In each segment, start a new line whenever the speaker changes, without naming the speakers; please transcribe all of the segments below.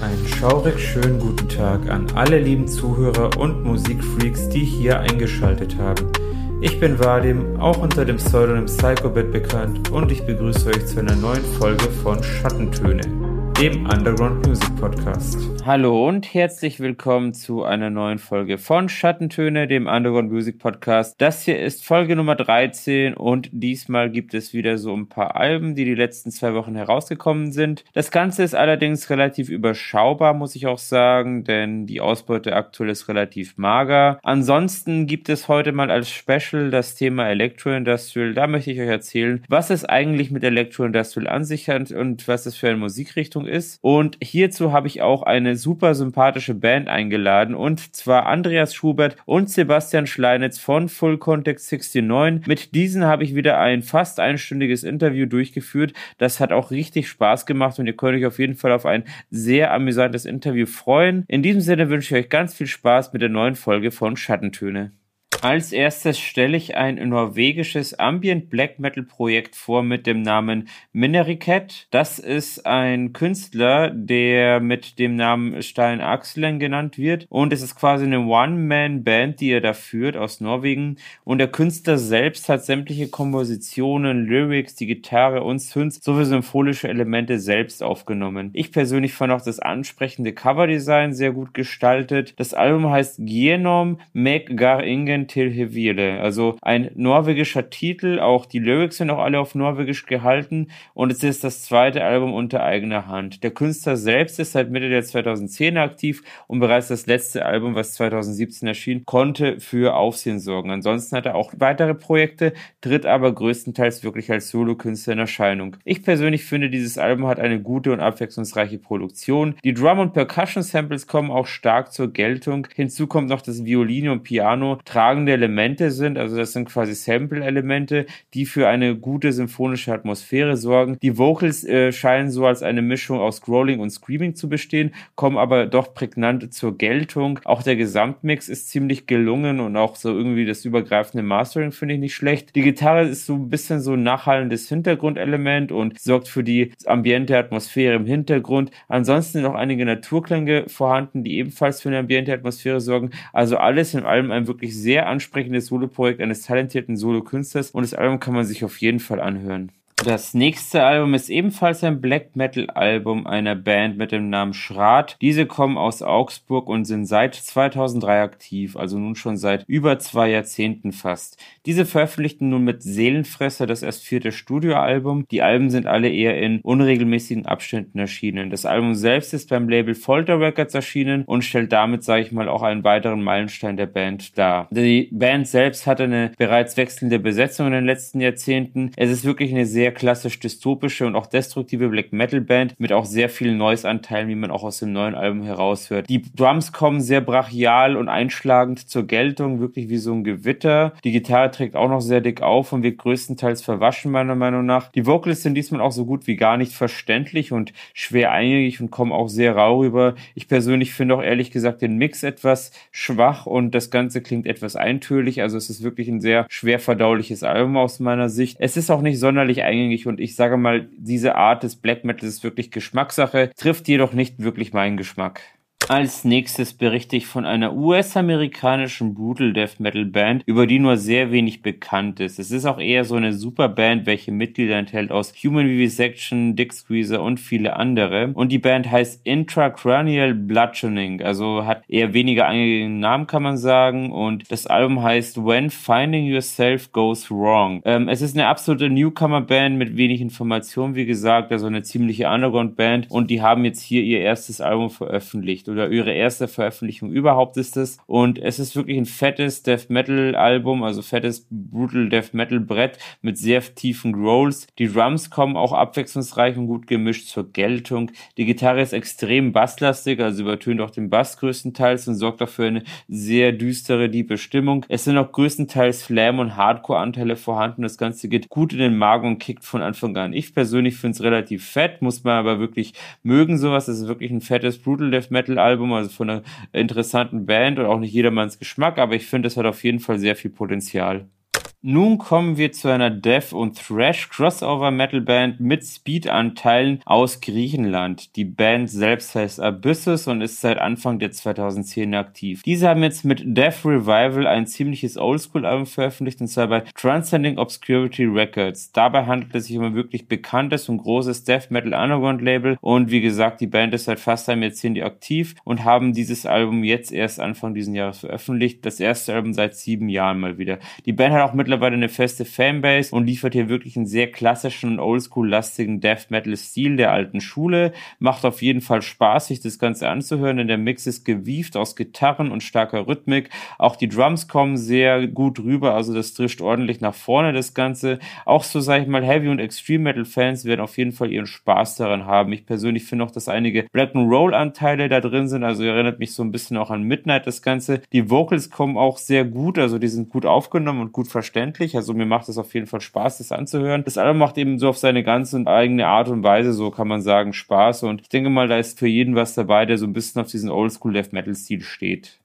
Einen schaurig schönen guten Tag an alle lieben Zuhörer und Musikfreaks, die hier eingeschaltet haben. Ich bin Vadim, auch unter dem Pseudonym Psychobit bekannt und ich begrüße euch zu einer neuen Folge von Schattentöne dem Underground Music Podcast.
Hallo und herzlich willkommen zu einer neuen Folge von Schattentöne, dem Underground Music Podcast. Das hier ist Folge Nummer 13 und diesmal gibt es wieder so ein paar Alben, die die letzten zwei Wochen herausgekommen sind. Das Ganze ist allerdings relativ überschaubar, muss ich auch sagen, denn die Ausbeute aktuell ist relativ mager. Ansonsten gibt es heute mal als Special das Thema Electro Industrial. Da möchte ich euch erzählen, was es eigentlich mit Electro Industrial an sich hat und was es für eine Musikrichtung ist. Und hierzu habe ich auch eine super sympathische Band eingeladen und zwar Andreas Schubert und Sebastian Schleinitz von Full Context 69. Mit diesen habe ich wieder ein fast einstündiges Interview durchgeführt. Das hat auch richtig Spaß gemacht und ihr könnt euch auf jeden Fall auf ein sehr amüsantes Interview freuen. In diesem Sinne wünsche ich euch ganz viel Spaß mit der neuen Folge von Schattentöne. Als erstes stelle ich ein norwegisches Ambient Black Metal Projekt vor mit dem Namen Mineriket. Das ist ein Künstler, der mit dem Namen Stein Axelen genannt wird und es ist quasi eine One-Man-Band, die er da führt aus Norwegen und der Künstler selbst hat sämtliche Kompositionen, Lyrics, die Gitarre und Synths sowie symphonische Elemente selbst aufgenommen. Ich persönlich fand auch das ansprechende Coverdesign sehr gut gestaltet. Das Album heißt Genom Meg Gar Ingen til Hevile. Also ein norwegischer Titel, auch die Lyrics sind auch alle auf Norwegisch gehalten und es ist das zweite Album unter eigener Hand. Der Künstler selbst ist seit Mitte der 2010er aktiv und bereits das letzte Album, was 2017 erschien, konnte für Aufsehen sorgen. Ansonsten hat er auch weitere Projekte, tritt aber größtenteils wirklich als Solokünstler in Erscheinung. Ich persönlich finde, dieses Album hat eine gute und abwechslungsreiche Produktion. Die Drum- und Percussion-Samples kommen auch stark zur Geltung. Hinzu kommt noch das Violine und Piano, tragen tragende Elemente sind. Also das sind quasi Sample-Elemente, die für eine gute symphonische Atmosphäre sorgen. Die Vocals äh, scheinen so als eine Mischung aus Scrolling und Screaming zu bestehen, kommen aber doch prägnant zur Geltung. Auch der Gesamtmix ist ziemlich gelungen und auch so irgendwie das übergreifende Mastering finde ich nicht schlecht. Die Gitarre ist so ein bisschen so ein nachhallendes Hintergrundelement und sorgt für die ambiente Atmosphäre im Hintergrund. Ansonsten noch einige Naturklänge vorhanden, die ebenfalls für eine ambiente Atmosphäre sorgen. Also alles in allem ein wirklich sehr ansprechendes Soloprojekt eines talentierten Solokünstlers und das Album kann man sich auf jeden Fall anhören. Das nächste Album ist ebenfalls ein Black Metal Album einer Band mit dem Namen Schrat. Diese kommen aus Augsburg und sind seit 2003 aktiv, also nun schon seit über zwei Jahrzehnten fast. Diese veröffentlichten nun mit Seelenfresser das erst vierte Studioalbum. Die Alben sind alle eher in unregelmäßigen Abständen erschienen. Das Album selbst ist beim Label Folter Records erschienen und stellt damit, sage ich mal, auch einen weiteren Meilenstein der Band dar. Die Band selbst hatte eine bereits wechselnde Besetzung in den letzten Jahrzehnten. Es ist wirklich eine sehr sehr klassisch dystopische und auch destruktive Black Metal Band mit auch sehr vielen Noise-Anteilen, wie man auch aus dem neuen Album heraushört. Die Drums kommen sehr brachial und einschlagend zur Geltung, wirklich wie so ein Gewitter. Die Gitarre trägt auch noch sehr dick auf und wird größtenteils verwaschen, meiner Meinung nach. Die Vocals sind diesmal auch so gut wie gar nicht verständlich und schwer eingängig und kommen auch sehr rau rüber. Ich persönlich finde auch ehrlich gesagt den Mix etwas schwach und das Ganze klingt etwas eintönig. Also es ist wirklich ein sehr schwer verdauliches Album aus meiner Sicht. Es ist auch nicht sonderlich eingängig eingängig und ich sage mal, diese Art des Black Metal ist wirklich Geschmackssache, trifft jedoch nicht wirklich meinen Geschmack. Als nächstes berichte ich von einer US-amerikanischen Brutal Death Metal Band, über die nur sehr wenig bekannt ist. Es ist auch eher so eine Superband, welche Mitglieder enthält aus Human Vivisection, Dick Squeezer und viele andere. Und die Band heißt Intracranial Bludgeoning, also hat eher weniger eingegangenen Namen, kann man sagen. Und das Album heißt When Finding Yourself Goes Wrong. Ähm, es ist eine absolute Newcomer-Band mit wenig Informationen, wie gesagt, also eine ziemliche Underground-Band. Und die haben jetzt hier ihr erstes Album veröffentlicht. Oder oder ihre erste Veröffentlichung überhaupt ist es. Und es ist wirklich ein fettes Death Metal Album, also fettes Brutal Death Metal Brett mit sehr tiefen Growls. Die Drums kommen auch abwechslungsreich und gut gemischt zur Geltung. Die Gitarre ist extrem basslastig, also übertönt auch den Bass größtenteils und sorgt dafür eine sehr düstere, diepe Stimmung. Es sind auch größtenteils Slam- und Hardcore-Anteile vorhanden. Das Ganze geht gut in den Magen und kickt von Anfang an. Ich persönlich finde es relativ fett, muss man aber wirklich mögen sowas. Es ist wirklich ein fettes Brutal Death Metal Album Album, also von einer interessanten Band und auch nicht jedermanns Geschmack, aber ich finde, es hat auf jeden Fall sehr viel Potenzial. Nun kommen wir zu einer Death- und Thrash-Crossover-Metal-Band mit Speed-Anteilen aus Griechenland. Die Band selbst heißt Abyssus und ist seit Anfang der 2010 aktiv. Diese haben jetzt mit Death Revival ein ziemliches Oldschool-Album veröffentlicht und zwar bei Transcending Obscurity Records. Dabei handelt es sich um ein wirklich bekanntes und großes Death Metal Underground Label und wie gesagt, die Band ist seit fast einem Jahrzehnt aktiv und haben dieses Album jetzt erst Anfang diesen Jahres veröffentlicht. Das erste Album seit sieben Jahren mal wieder. Die Band hat auch mit mittlerweile eine feste Fanbase und liefert hier wirklich einen sehr klassischen und oldschool-lastigen Death Metal-Stil der alten Schule. Macht auf jeden Fall Spaß, sich das Ganze anzuhören, denn der Mix ist gewieft aus Gitarren und starker Rhythmik. Auch die Drums kommen sehr gut rüber, also das trischt ordentlich nach vorne, das Ganze. Auch so, sag ich mal, Heavy- und Extreme Metal-Fans werden auf jeden Fall ihren Spaß daran haben. Ich persönlich finde auch, dass einige Black and Roll-Anteile da drin sind, also erinnert mich so ein bisschen auch an Midnight, das Ganze. Die Vocals kommen auch sehr gut, also die sind gut aufgenommen und gut verstanden verständlich. Also mir macht es auf jeden Fall Spaß, das anzuhören. Das Album macht eben so auf seine ganz eigene Art und Weise, so kann man sagen, Spaß. Und ich denke mal, da ist für jeden was dabei, der so ein bisschen auf diesen Oldschool Death Metal Stil steht.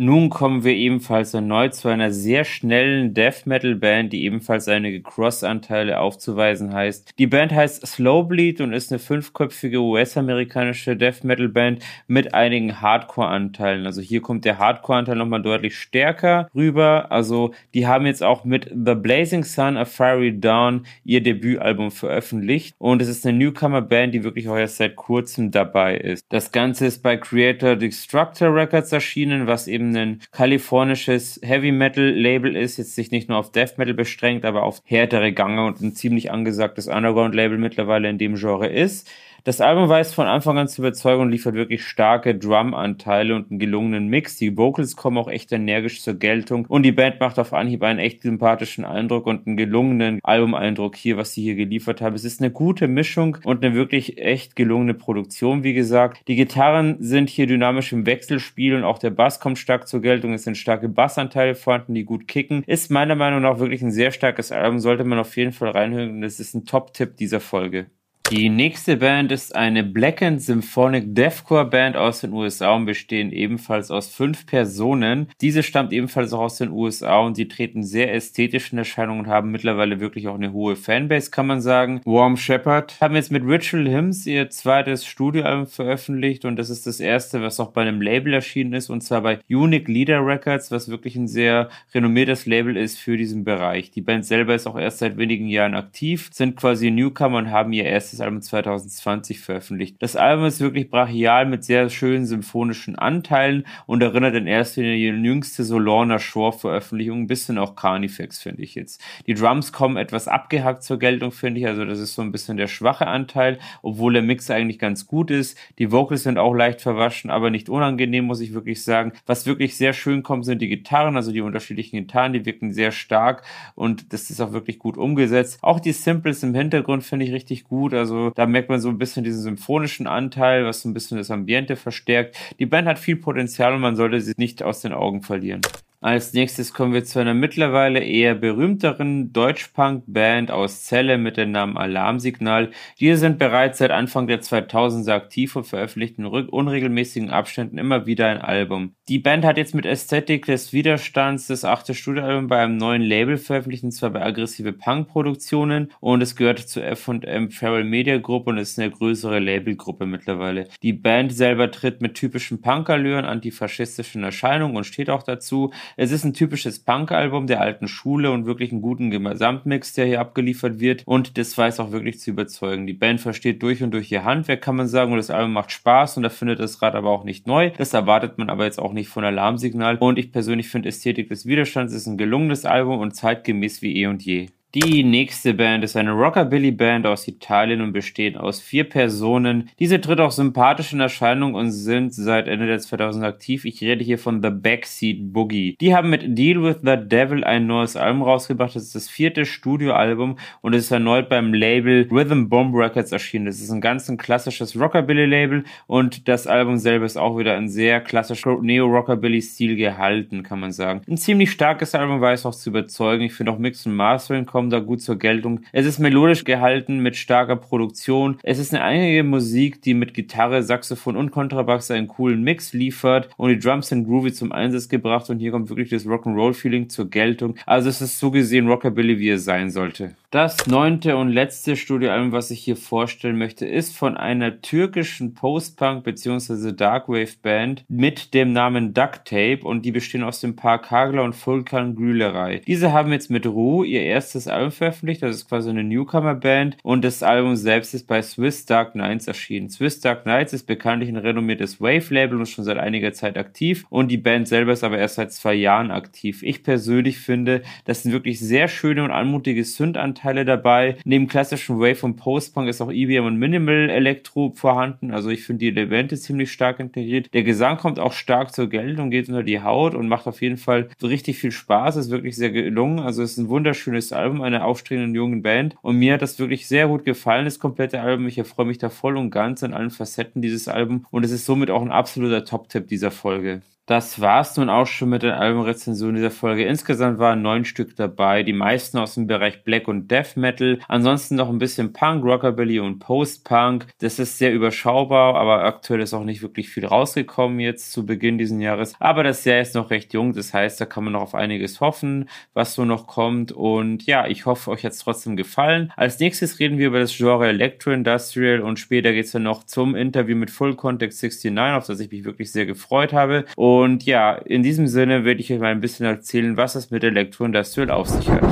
Nun kommen wir ebenfalls erneut zu einer sehr schnellen Death Metal Band, die ebenfalls einige Cross-Anteile aufzuweisen heißt. Die Band heißt Slowbleed und ist eine fünfköpfige US-amerikanische Death Metal Band mit einigen Hardcore-Anteilen. Also hier kommt der Hardcore-Anteil nochmal deutlich stärker rüber. Also die haben jetzt auch mit The Blazing Sun, A Fiery Dawn ihr Debütalbum veröffentlicht und es ist eine Newcomer-Band, die wirklich auch erst seit kurzem dabei ist. Das Ganze ist bei Creator Destructor Records erschienen, was eben ein kalifornisches Heavy Metal Label ist, jetzt sich nicht nur auf Death Metal beschränkt, aber auf härtere Gange und ein ziemlich angesagtes Underground Label mittlerweile in dem Genre ist. Das Album weiß von Anfang an zu überzeugen und liefert wirklich starke Drum-Anteile und einen gelungenen Mix. Die Vocals kommen auch echt energisch zur Geltung und die Band macht auf Anhieb einen echt sympathischen Eindruck und einen gelungenen Albumeindruck hier, was sie hier geliefert haben. Es ist eine gute Mischung und eine wirklich echt gelungene Produktion, wie gesagt. Die Gitarren sind hier dynamisch im Wechselspiel und auch der Bass kommt stark zur Geltung. Es sind starke Bassanteile vorhanden, die gut kicken. Ist meiner Meinung nach wirklich ein sehr starkes Album, sollte man auf jeden Fall reinhören. Das ist ein Top-Tipp dieser Folge. Die nächste Band ist eine Blackened Symphonic Deathcore Band aus den USA und bestehen ebenfalls aus fünf Personen. Diese stammt ebenfalls auch aus den USA und sie treten sehr ästhetisch in Erscheinung und haben mittlerweile wirklich auch eine hohe Fanbase, kann man sagen. Warm Shepherd haben jetzt mit Ritual Hymns ihr zweites Studioalbum veröffentlicht und das ist das erste, was auch bei einem Label erschienen ist und zwar bei Unique Leader Records, was wirklich ein sehr renommiertes Label ist für diesen Bereich. Die Band selber ist auch erst seit wenigen Jahren aktiv, sind quasi Newcomer und haben ihr erstes erstes Album 2020 veröffentlicht. Das Album ist wirklich brachial mit sehr schönen symphonischen Anteilen und erinnert in erster Linie die jüngste Solorna Shore Veröffentlichung, ein bisschen auch Carnifex, finde ich jetzt. Die Drums kommen etwas abgehackt zur Geltung, finde ich, also das ist so ein bisschen der schwache Anteil, obwohl der Mix eigentlich ganz gut ist. Die Vocals sind auch leicht verwaschen, aber nicht unangenehm, muss ich wirklich sagen. Was wirklich sehr schön kommt, sind die Gitarren, also die unterschiedlichen Gitarren, die wirken sehr stark und das ist auch wirklich gut umgesetzt. Auch die Simples im Hintergrund finde ich richtig gut, also also da merkt man so ein bisschen diesen symphonischen Anteil, was so ein bisschen das Ambiente verstärkt. Die Band hat viel Potenzial und man sollte sie nicht aus den Augen verlieren. Als nächstes kommen wir zu einer mittlerweile eher berühmteren Deutschpunk-Band aus Celle mit dem Namen Alarmsignal. Diese sind bereits seit Anfang der 2000er aktiv und veröffentlichten in unregelmäßigen Abständen immer wieder ein Album. Die Band hat jetzt mit Ästhetik des Widerstands das achte Studioalbum bei einem neuen Label veröffentlicht, und zwar bei Aggressive Punk-Produktionen und es gehört zur F&M Feral Media Gruppe und ist eine größere Labelgruppe mittlerweile. Die Band selber tritt mit typischen Punk-Allüren, antifaschistischen Erscheinungen und steht auch dazu. Es ist ein typisches Punk-Album der alten Schule und wirklich einen guten Gesamtmix, der hier abgeliefert wird. Und das weiß auch wirklich zu überzeugen. Die Band versteht durch und durch ihr Handwerk, kann man sagen. Und das Album macht Spaß und da findet das Rad aber auch nicht neu. Das erwartet man aber jetzt auch nicht von Alarmsignal. Und ich persönlich finde Ästhetik des Widerstands ist ein gelungenes Album und zeitgemäß wie eh und je. Die nächste Band ist eine Rockabilly-Band aus Italien und besteht aus vier Personen. Diese tritt auch sympathisch in Erscheinung und sind seit Ende der 2000 aktiv. Ich rede hier von The Backseat Boogie. Die haben mit Deal with the Devil ein neues Album rausgebracht. Das ist das vierte Studioalbum und es ist erneut beim Label Rhythm Bomb Records erschienen. Das ist ein ganz ein klassisches Rockabilly-Label und das Album selber ist auch wieder ein sehr klassischer Neo-Rockabilly-Stil gehalten, kann man sagen. Ein ziemlich starkes Album, weiß auch zu überzeugen. Ich finde auch Mix und Mastering kommen da gut zur Geltung. Es ist melodisch gehalten mit starker Produktion. Es ist eine einige Musik, die mit Gitarre, Saxophon und Kontrabass einen coolen Mix liefert und die Drums sind groovy zum Einsatz gebracht und hier kommt wirklich das Rock'n'Roll-Feeling zur Geltung. Also es ist so gesehen Rockabilly, wie es sein sollte. Das neunte und letzte Studioalbum, was ich hier vorstellen möchte, ist von einer türkischen Post-Punk bzw. Darkwave Band mit dem Namen Duct Tape und die bestehen aus dem Paar Kagler und Fulkan Grülerei. Diese haben jetzt mit Ruh ihr erstes Album veröffentlicht, das ist quasi eine Newcomer-Band und das Album selbst ist bei Swiss Dark Nights erschienen. Swiss Dark Nights ist bekanntlich ein renommiertes Wave-Label und schon seit einiger Zeit aktiv und die Band selber ist aber erst seit zwei Jahren aktiv. Ich persönlich finde, das sind wirklich sehr schöne und anmutige Synth-Anteile Anteile dabei. Neben klassischen Wave und Post-Punk ist auch EBM und Minimal Elektro vorhanden. Also ich finde die Elemente ziemlich stark integriert. Der Gesang kommt auch stark zur Geltung, geht unter die Haut und macht auf jeden Fall richtig viel Spaß. Ist wirklich sehr gelungen. Also es ist ein wunderschönes Album einer aufstrebenden jungen Band. Und mir hat das wirklich sehr gut gefallen, das komplette Album. Ich erfreue mich da voll und ganz an allen Facetten dieses Album. Und es ist somit auch ein absoluter Top-Tipp dieser Folge. Das war's nun auch schon mit den Albumrezensionen dieser Folge. Insgesamt waren neun Stück dabei, die meisten aus dem Bereich Black und Death Metal. Ansonsten noch ein bisschen Punk, Rockabilly und Post-Punk. Das ist sehr überschaubar, aber aktuell ist auch nicht wirklich viel rausgekommen jetzt zu Beginn dieses Jahres. Aber das Jahr ist noch recht jung, das heißt, da kann man noch auf einiges hoffen, was so noch kommt. Und ja, ich hoffe, euch hat's trotzdem gefallen. Als nächstes reden wir über das Genre Electro Industrial und später geht's dann noch zum Interview mit Full Context 69, auf das ich mich wirklich sehr gefreut habe. Und und ja, in diesem Sinne werde ich euch mal ein bisschen erzählen, was es mit Electro Industrial auf sich hat.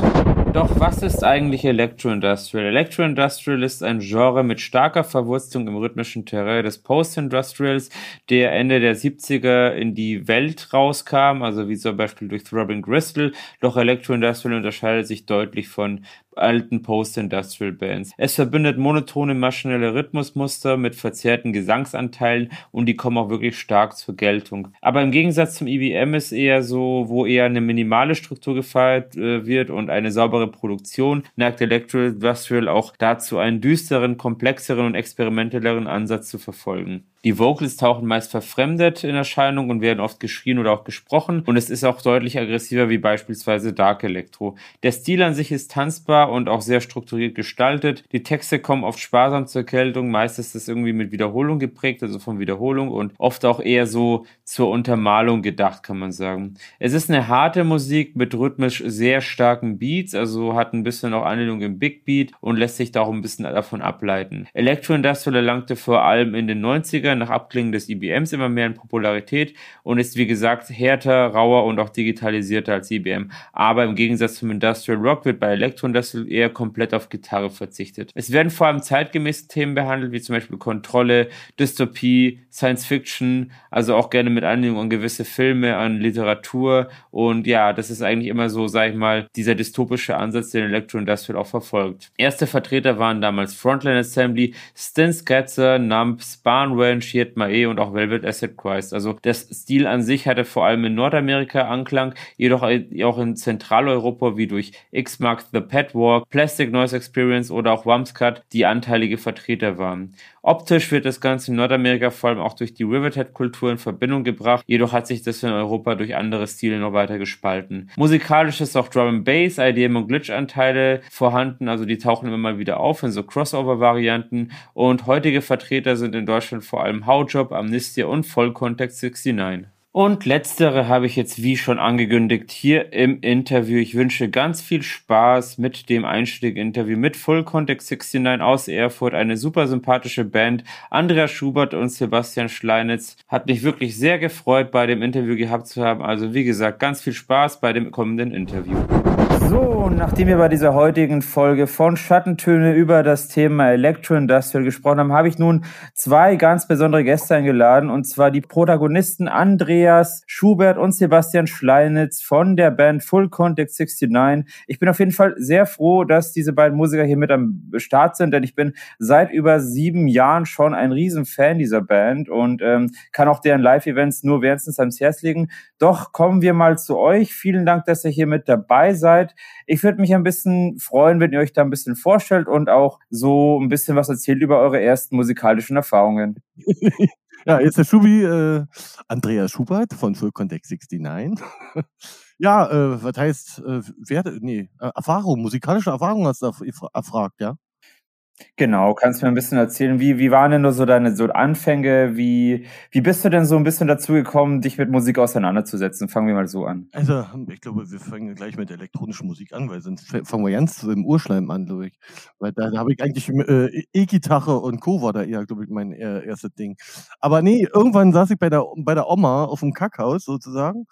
Doch was ist eigentlich Electro Industrial? Electro Industrial ist ein Genre mit starker Verwurzelung im rhythmischen Terrain des Post-Industrials, der Ende der 70er in die Welt rauskam, also wie zum Beispiel durch Throbbing Gristle. Doch Electro Industrial unterscheidet sich deutlich von alten Post-Industrial Bands. Es verbindet monotone maschinelle Rhythmusmuster mit verzerrten Gesangsanteilen und die kommen auch wirklich stark zur Geltung. Aber im Gegensatz zum IBM e ist eher so, wo eher eine minimale Struktur gefeiert äh, wird und eine saubere Produktion, neigt Electro Industrial auch dazu, einen düsteren, komplexeren und experimentelleren Ansatz zu verfolgen. Die Vocals tauchen meist verfremdet in Erscheinung und werden oft geschrien oder auch gesprochen und es ist auch deutlich aggressiver wie beispielsweise Dark Electro. Der Stil an sich ist tanzbar und auch sehr strukturiert gestaltet. Die Texte kommen oft sparsam zur Geltung, meist ist es irgendwie mit Wiederholung geprägt, also von Wiederholung und oft auch eher so zur Untermalung gedacht, kann man sagen. Es ist eine harte Musik mit rhythmisch sehr starken Beats, also hat ein bisschen auch Anlehnung im Big Beat und lässt sich da auch ein bisschen davon ableiten. Electro Industrial erlangte vor allem in den 90ern nach Abklingen des IBMs immer mehr in Popularität und ist wie gesagt härter, rauer und auch digitalisierter als IBM. Aber im Gegensatz zum Industrial Rock wird bei Electro Industrial eher komplett auf Gitarre verzichtet. Es werden vor allem zeitgemäße Themen behandelt, wie zum Beispiel Kontrolle, Dystopie, Science Fiction, also auch gerne mit Anlehnung an gewisse Filme, an Literatur und ja, das ist eigentlich immer so, sag ich mal, dieser dystopische Ansatz, den Electro Industrial auch verfolgt. Erste Vertreter waren damals Frontline Assembly, Stin Scatzer, Numps, Barnwell, Shiet Mae und auch Velvet Acid Christ. Also der Stil an sich hatte vor allem in Nordamerika Anklang, jedoch auch in Zentraleuropa wie durch X-Mark The Pet Walk, Plastic Noise Experience oder auch Wamscut die anteilige Vertreter waren. Optisch wird das Ganze in Nordamerika vor allem auch durch die Rivethead-Kultur in Verbindung gebracht, jedoch hat sich das in Europa durch andere Stile noch weiter gespalten. Musikalisch ist auch Drum and Bass, IDM und Glitch-Anteile vorhanden, also die tauchen immer mal wieder auf in so Crossover-Varianten und heutige Vertreter sind in Deutschland vor allem Howjob, Amnestia und Vollkontext 69. Und letztere habe ich jetzt wie schon angekündigt hier im Interview. Ich wünsche ganz viel Spaß mit dem Einstieg-Interview mit Full Context 69 aus Erfurt. Eine super sympathische Band. Andrea Schubert und Sebastian Schleinitz hat mich wirklich sehr gefreut, bei dem Interview gehabt zu haben. Also wie gesagt, ganz viel Spaß bei dem kommenden Interview. So, nachdem wir bei dieser heutigen Folge von Schattentöne über das Thema Electro-Industrial gesprochen haben, habe ich nun zwei ganz besondere Gäste eingeladen, und zwar die Protagonisten Andreas Schubert und Sebastian Schleinitz von der Band Full Contact 69. Ich bin auf jeden Fall sehr froh, dass diese beiden Musiker hier mit am Start sind, denn ich bin seit über sieben Jahren schon ein Riesenfan dieser Band und ähm, kann auch deren Live-Events nur wärmstens ans Herz legen. Doch kommen wir mal zu euch. Vielen Dank, dass ihr hier mit dabei seid. Ich würde mich ein bisschen freuen, wenn ihr euch da ein bisschen vorstellt und auch so ein bisschen was erzählt über eure ersten musikalischen Erfahrungen.
ja, jetzt der Schubi, äh, Andreas Schubert von Full Contact 69. ja, äh, was heißt, äh, Werte, nee, äh, Erfahrung, musikalische Erfahrung hast du erfragt, ja?
Genau, kannst du mir ein bisschen erzählen, wie, wie waren denn nur so deine so Anfänge? Wie, wie bist du denn so ein bisschen dazu gekommen, dich mit Musik auseinanderzusetzen? Fangen wir mal so an.
Also, ich glaube, wir fangen gleich mit elektronischer Musik an, weil sonst fangen wir ganz im Urschleim an, glaube ich. Weil da, da habe ich eigentlich äh, E-Gitarre und Co. war da eher, glaube ich, mein äh, erstes Ding. Aber nee, irgendwann saß ich bei der, bei der Oma auf dem Kackhaus sozusagen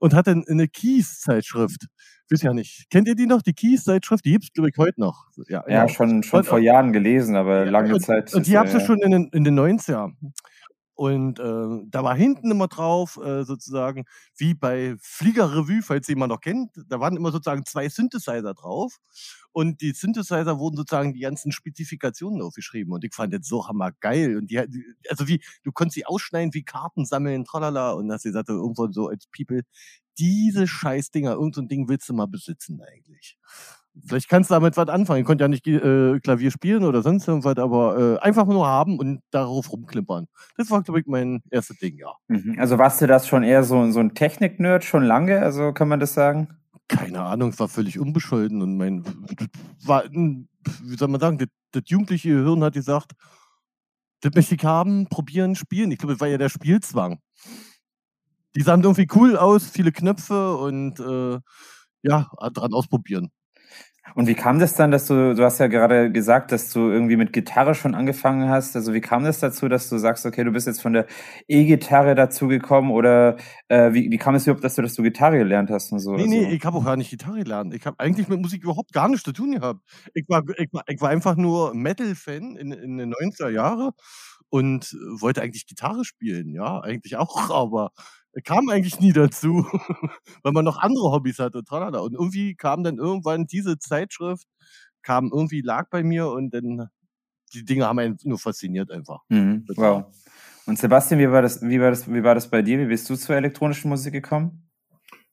und hatte eine Kies-Zeitschrift weiß ja nicht. Kennt ihr die noch, die Keys-Zeitschrift? Die gibt's, glaube ich, heute noch.
Ja, ja, ja. schon, schon vor Jahren gelesen, aber lange
und,
Zeit.
Und die habt ihr schon in den, in den 90er. Und äh, da war hinten immer drauf, äh, sozusagen, wie bei Flieger Revue, falls ihr jemand noch kennt, da waren immer sozusagen zwei Synthesizer drauf. Und die Synthesizer wurden sozusagen die ganzen Spezifikationen aufgeschrieben. Und ich fand das so hammergeil. Und die, also wie, du konntest sie ausschneiden wie Karten sammeln, tralala. Und hast gesagt, irgendwann so als People, diese Scheißdinger, irgend so ein Ding willst du mal besitzen eigentlich. Vielleicht kannst du damit was anfangen. Ich konnte ja nicht äh, Klavier spielen oder sonst irgendwas, aber äh, einfach nur haben und darauf rumklimpern. Das war, glaube ich, mein erstes Ding, ja.
Mhm. Also warst du das schon eher so, so ein Technik-Nerd schon lange? Also kann man das sagen?
Keine Ahnung, war völlig unbescholten und mein, war, wie soll man sagen, das, das jugendliche Hirn hat gesagt, das möchte ich haben, probieren, spielen. Ich glaube, das war ja der Spielzwang die sahen irgendwie cool aus, viele Knöpfe und äh, ja, dran ausprobieren.
Und wie kam das dann, dass du, du hast ja gerade gesagt, dass du irgendwie mit Gitarre schon angefangen hast. Also wie kam das dazu, dass du sagst, okay, du bist jetzt von der E-Gitarre dazu gekommen oder äh, wie, wie kam es überhaupt, dass du, dass du Gitarre gelernt hast und so?
Nee, nee, ich habe auch gar nicht Gitarre gelernt. Ich habe eigentlich mit Musik überhaupt gar nichts zu tun gehabt. Ich war, ich war, ich war einfach nur Metal-Fan in, in den 90er Jahren und wollte eigentlich Gitarre spielen, ja, eigentlich auch, aber kam eigentlich nie dazu, weil man noch andere Hobbys hatte. Tralala. Und irgendwie kam dann irgendwann diese Zeitschrift, kam irgendwie, lag bei mir und dann, die Dinge haben einen nur fasziniert einfach.
Mhm. Wow. Und Sebastian, wie war, das, wie, war das, wie war das bei dir? Wie bist du zur elektronischen Musik gekommen?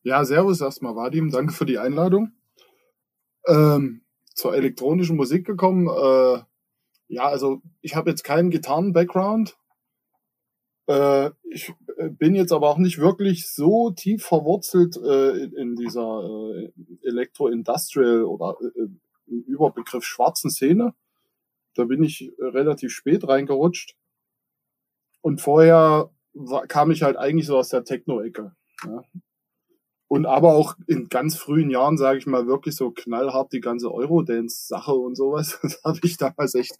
Ja, servus erstmal, Vadim. Danke für die Einladung. Ähm, zur elektronischen Musik gekommen. Äh, ja, also ich habe jetzt keinen Gitarren-Background. Äh, ich äh, bin jetzt aber auch nicht wirklich so tief verwurzelt äh, in, dieser äh, Elektro-Industrial oder äh, im Überbegriff schwarzen Szene. Da bin ich relativ spät reingerutscht. Und vorher war, kam ich halt eigentlich so aus der Techno-Ecke. Ja. Und aber auch in ganz frühen Jahren, sage ich mal, wirklich so knallhart die ganze Eurodance-Sache und sowas. Das habe ich damals echt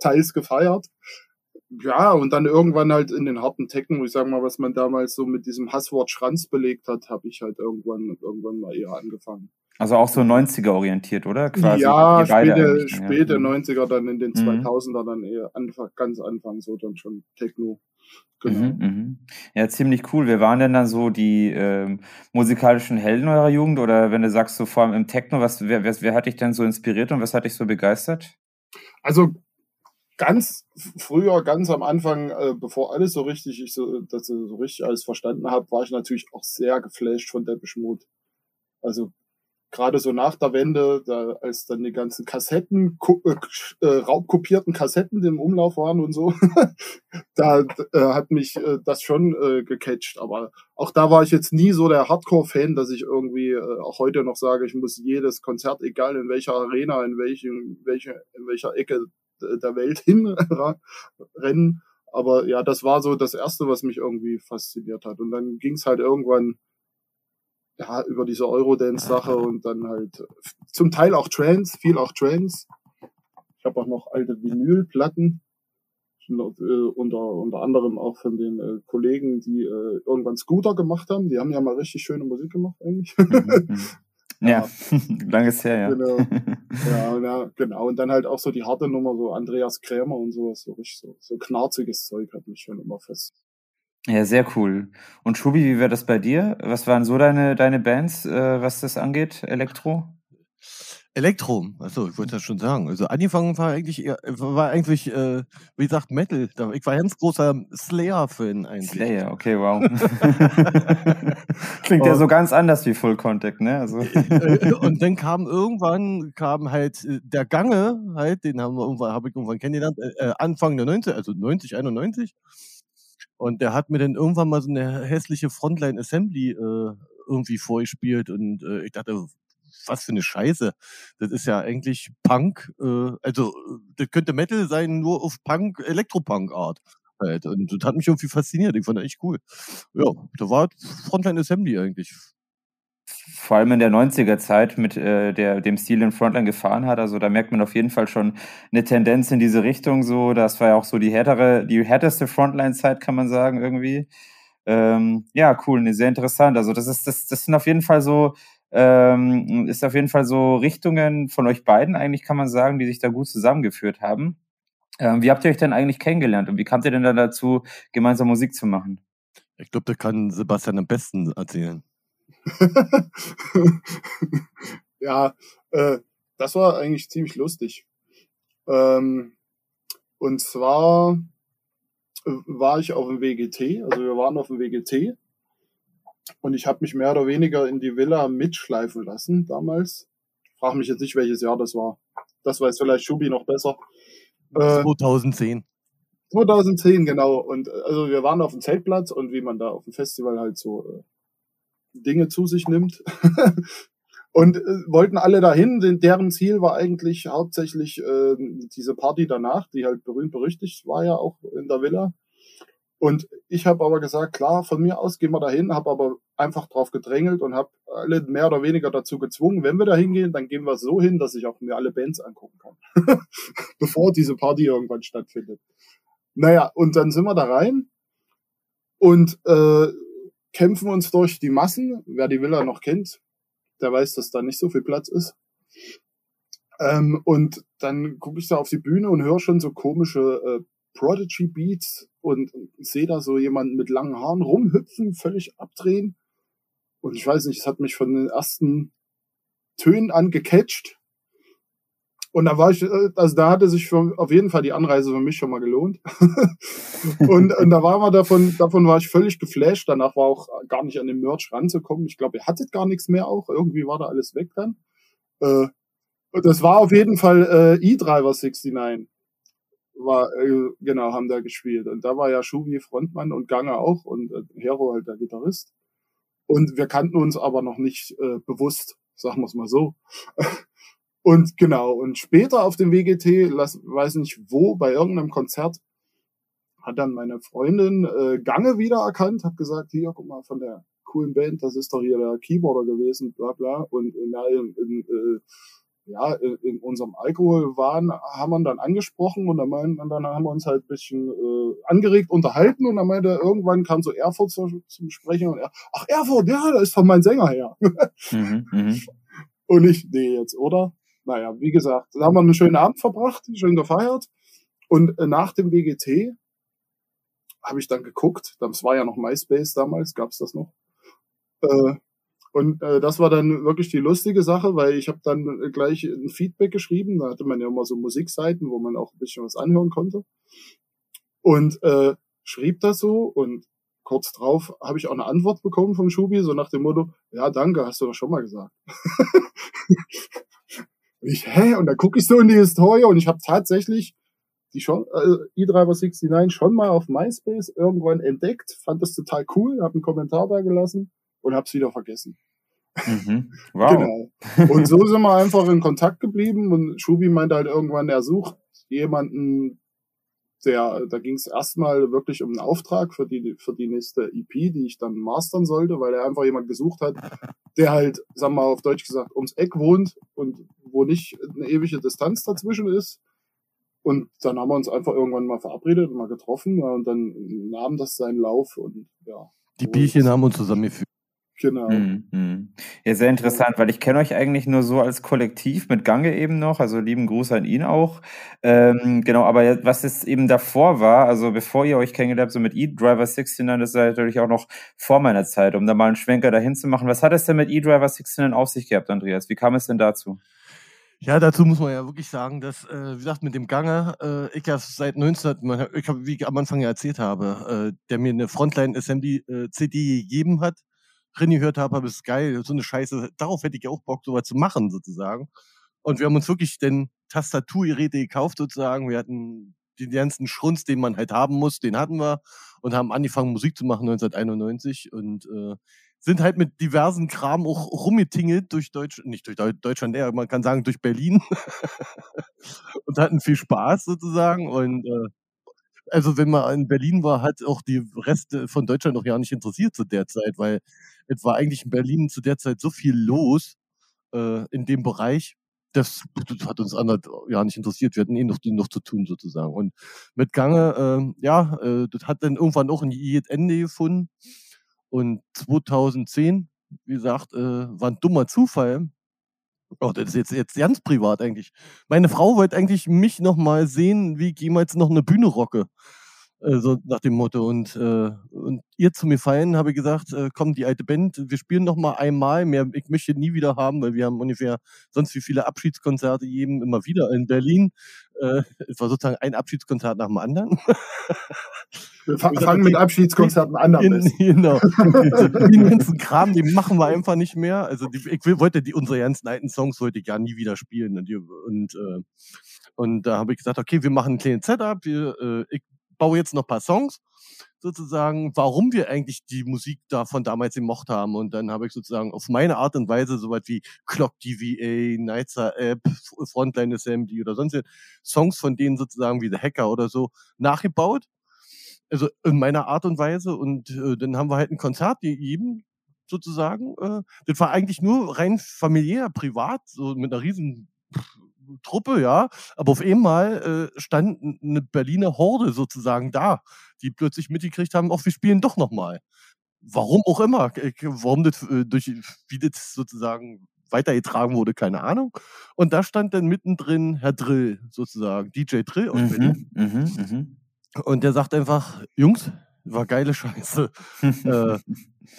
teils gefeiert ja, und dann irgendwann halt in den harten Tecken, ich sag mal, was man damals so mit diesem Hasswort Schranz belegt hat, habe ich halt irgendwann, irgendwann mal eher angefangen.
Also auch so 90er orientiert, oder?
Quasi ja, späte, späte ja. 90er, dann in den 2000er, mhm. dann eher Anfang, ganz Anfang, so dann schon Techno.
Genau. Mhm, mhm. Ja, ziemlich cool. Wer waren denn dann so die ähm, musikalischen Helden eurer Jugend? Oder wenn du sagst, so vor allem im Techno, was, wer, wer, wer hat dich denn so inspiriert und was hat dich so begeistert?
Also ganz früher, ganz am Anfang, äh, bevor alles so richtig, ich so, dass ich so richtig alles verstanden habe, war ich natürlich auch sehr geflasht von Depeche Mode. Also gerade so nach der Wende, da, als dann die ganzen Kassetten, äh, äh, raubkopierten Kassetten im Umlauf waren und so, da äh, hat mich äh, das schon äh, gecatcht. Aber auch da war ich jetzt nie so der Hardcore-Fan, dass ich irgendwie äh, auch heute noch sage, ich muss jedes Konzert, egal in welcher Arena, in welchem, welche, in welcher Ecke der Welt hinrennen. Aber ja, das war so das Erste, was mich irgendwie fasziniert hat. Und dann ging es halt irgendwann ja, über diese Eurodance-Sache und dann halt zum Teil auch Trance, viel auch Trance. Ich habe auch noch alte Vinylplatten, äh, unter, unter anderem auch von den äh, Kollegen, die äh, irgendwann Scooter gemacht haben. Die haben ja mal richtig schöne Musik gemacht eigentlich. Mhm.
Ja, langes her, ja.
Genau. Ja, ja, genau. Und dann halt auch so die harte Nummer, so Andreas Krämer und sowas, so richtig so, so knarziges Zeug hat mich schon immer fest.
Ja, sehr cool. Und Schubi, wie wäre das bei dir? Was waren so deine, deine Bands, äh, was das angeht, Elektro?
Elektro, also ich wollte das schon sagen. Also angefangen war eigentlich eher, war eigentlich, äh, wie gesagt, Metal. Ich war ganz großer Slayer-Fan eigentlich.
Slayer, okay, wow. Klingt ja so ganz anders wie Full Contact, ne? Also.
Äh, äh, und dann kam irgendwann, kam halt äh, der Gange, halt, den haben wir irgendwann, habe ich irgendwann kennengelernt, äh, Anfang der 90, also 90, 91. Und der hat mir dann irgendwann mal so eine hässliche Frontline Assembly äh, irgendwie vorgespielt und äh, ich dachte, was für eine Scheiße. Das ist ja eigentlich Punk, äh, also das könnte Metal sein, nur auf Punk, Elektropunk-Art. Halt. Und das hat mich irgendwie fasziniert. Ich fand das echt cool. Ja, da war Frontline Assembly eigentlich
vor allem in der 90er Zeit mit äh, der, dem Stil in Frontline gefahren hat. Also da merkt man auf jeden Fall schon eine Tendenz in diese Richtung. So, das war ja auch so die härtere, die härteste Frontline-Zeit, kann man sagen, irgendwie. Ähm, ja, cool, sehr interessant. Also das ist, das, das sind auf jeden Fall so, ähm, ist auf jeden Fall so Richtungen von euch beiden eigentlich, kann man sagen, die sich da gut zusammengeführt haben. Ähm, wie habt ihr euch denn eigentlich kennengelernt und wie kamt ihr denn dann dazu, gemeinsam Musik zu machen?
Ich glaube, da kann Sebastian am besten erzählen.
ja, äh, das war eigentlich ziemlich lustig. Ähm, und zwar äh, war ich auf dem WGT, also wir waren auf dem WGT und ich habe mich mehr oder weniger in die Villa mitschleifen lassen damals. Frag mich jetzt nicht, welches Jahr das war. Das weiß vielleicht Schubi noch besser.
2010. Äh,
2010, genau. Und äh, also wir waren auf dem Zeltplatz und wie man da auf dem Festival halt so äh, Dinge zu sich nimmt. und äh, wollten alle dahin. Denn deren Ziel war eigentlich hauptsächlich äh, diese Party danach, die halt berühmt berüchtigt war ja auch in der Villa. Und ich habe aber gesagt, klar, von mir aus gehen wir dahin, habe aber einfach drauf gedrängelt und habe alle mehr oder weniger dazu gezwungen, wenn wir da hingehen, dann gehen wir so hin, dass ich auch mir alle Bands angucken kann, bevor diese Party irgendwann stattfindet. Naja, und dann sind wir da rein und äh, kämpfen uns durch die Massen. Wer die Villa noch kennt, der weiß, dass da nicht so viel Platz ist. Ähm, und dann gucke ich da auf die Bühne und höre schon so komische äh, Prodigy Beats und, sehe da so jemanden mit langen Haaren rumhüpfen, völlig abdrehen. Und ich weiß nicht, es hat mich von den ersten Tönen an gecatcht. Und da war ich, äh, also da hatte sich für, auf jeden Fall die Anreise für mich schon mal gelohnt. und, und da war man davon, davon war ich völlig geflasht. Danach war auch gar nicht an den Merch ranzukommen. Ich glaube, ihr hattet gar nichts mehr auch. Irgendwie war da alles weg dann. Äh, und das war auf jeden Fall äh, E-Driver 69. War, äh, genau, haben da gespielt. Und da war ja Schubi Frontmann und Gange auch und äh, Hero halt der Gitarrist. Und wir kannten uns aber noch nicht äh, bewusst, sagen wir es mal so. Und genau, und später auf dem WGT, lass, weiß nicht wo, bei irgendeinem Konzert, hat dann meine Freundin äh, Gange wiedererkannt, hat gesagt, hier, guck mal, von der coolen Band, das ist doch hier der Keyboarder gewesen, bla bla. Und in, in, in, äh, ja, in, in unserem Alkoholwahn haben wir ihn dann angesprochen und dann, meinen, und dann haben wir uns halt ein bisschen äh, angeregt unterhalten und dann meinte irgendwann kam so Erfurt zu, zum Sprechen und er, ach Erfurt, ja, da ist von mein Sänger her. mhm, mh. Und ich, nee, jetzt, oder? naja, wie gesagt, da haben wir einen schönen Abend verbracht, schön gefeiert. Und äh, nach dem WGT habe ich dann geguckt, das war ja noch MySpace damals, gab's das noch. Äh, und äh, das war dann wirklich die lustige Sache, weil ich habe dann gleich ein Feedback geschrieben. Da hatte man ja immer so Musikseiten, wo man auch ein bisschen was anhören konnte. Und äh, schrieb das so und kurz drauf habe ich auch eine Antwort bekommen vom Schubi, so nach dem Motto, ja, danke, hast du doch schon mal gesagt. Und ich, hä? Und dann gucke ich so in die Historie und ich habe tatsächlich die schon, äh, E-Driver69 schon mal auf MySpace irgendwann entdeckt, fand das total cool, habe einen Kommentar da gelassen und habe es wieder vergessen. Mhm. Wow. genau. Und so sind wir einfach in Kontakt geblieben und Schubi meinte halt irgendwann, er sucht jemanden, der, da ging es erstmal wirklich um einen Auftrag für die, für die nächste EP, die ich dann mastern sollte, weil er einfach jemand gesucht hat, der halt, sagen wir mal auf Deutsch gesagt, ums Eck wohnt und wo nicht eine ewige Distanz dazwischen ist. Und dann haben wir uns einfach irgendwann mal verabredet und mal getroffen und dann nahm das seinen Lauf und ja.
Die Bierchen haben uns zusammengeführt.
Genau. Mhm. Ja, sehr interessant, weil ich kenne euch eigentlich nur so als Kollektiv mit Gange eben noch, also lieben Gruß an ihn auch. Ähm, genau, aber was es eben davor war, also bevor ihr euch kennengelernt habt, so mit E-Driver 69, das ist natürlich auch noch vor meiner Zeit, um da mal einen Schwenker dahin zu machen. Was hat es denn mit E-Driver 69 auf sich gehabt, Andreas? Wie kam es denn dazu?
Ja, dazu muss man ja wirklich sagen, dass, äh, wie gesagt, mit dem Gange, äh, ich ja seit 19, ich hab, wie ich am Anfang ja erzählt habe, äh, der mir eine Frontline Assembly äh, CD gegeben hat, gehört habe, habe ist geil, so eine Scheiße, darauf hätte ich ja auch Bock, sowas zu machen, sozusagen. Und wir haben uns wirklich den Tastaturgeräte gekauft, sozusagen. Wir hatten den ganzen Schrunz, den man halt haben muss, den hatten wir und haben angefangen Musik zu machen 1991 und äh, sind halt mit diversen Kram auch rumgetingelt durch Deutschland, nicht durch Deutschland, eher, man kann sagen durch Berlin und hatten viel Spaß sozusagen und äh, also wenn man in Berlin war, hat auch die Reste von Deutschland noch ja nicht interessiert zu der Zeit, weil es war eigentlich in Berlin zu der Zeit so viel los äh, in dem Bereich, das, das hat uns anderen ja nicht interessiert. Wir hatten eh noch, noch zu tun sozusagen. Und mit Gange, äh, ja, äh, das hat dann irgendwann auch ein Ende gefunden. Und 2010, wie gesagt, äh, war ein dummer Zufall. Oh, das ist jetzt, jetzt ganz privat eigentlich. Meine Frau wollte eigentlich mich noch mal sehen, wie ich jemals noch eine Bühne rocke. Äh, so nach dem Motto. Und, äh, und ihr zu mir feiern, habe ich gesagt, äh, komm, die alte Band, wir spielen noch mal einmal. Mehr, ich möchte nie wieder haben, weil wir haben ungefähr sonst wie viele Abschiedskonzerte jedem immer wieder in Berlin. Äh, es war sozusagen ein Abschiedskonzert nach dem anderen.
Wir fangen mit Abschiedskonzerten an.
Genau. den ganzen Kram, den machen wir einfach nicht mehr. Also die, ich wollte die unsere ganzen alten Songs wollte ich gar nie wieder spielen. Und, und, äh, und da habe ich gesagt, okay, wir machen ein kleines Setup. Wir, äh, ich baue jetzt noch ein paar Songs, sozusagen, warum wir eigentlich die Musik da von damals gemocht haben. Und dann habe ich sozusagen auf meine Art und Weise soweit wie Clock DVA, Nightsa App, Frontline Assembly oder sonst Songs von denen sozusagen wie The Hacker oder so nachgebaut. Also in meiner Art und Weise. Und äh, dann haben wir halt ein Konzert gegeben, sozusagen. Äh, das war eigentlich nur rein familiär, privat, so mit einer riesen Truppe, ja, aber auf einmal äh, stand eine Berliner Horde sozusagen da, die plötzlich mitgekriegt haben, auch wir spielen doch nochmal. Warum auch immer, warum das äh, durch, wie das sozusagen weitergetragen wurde, keine Ahnung. Und da stand dann mittendrin Herr Drill, sozusagen, DJ Drill aus mhm, Berlin. Mhm, mhm. Und der sagt einfach, Jungs, war geile Scheiße. äh,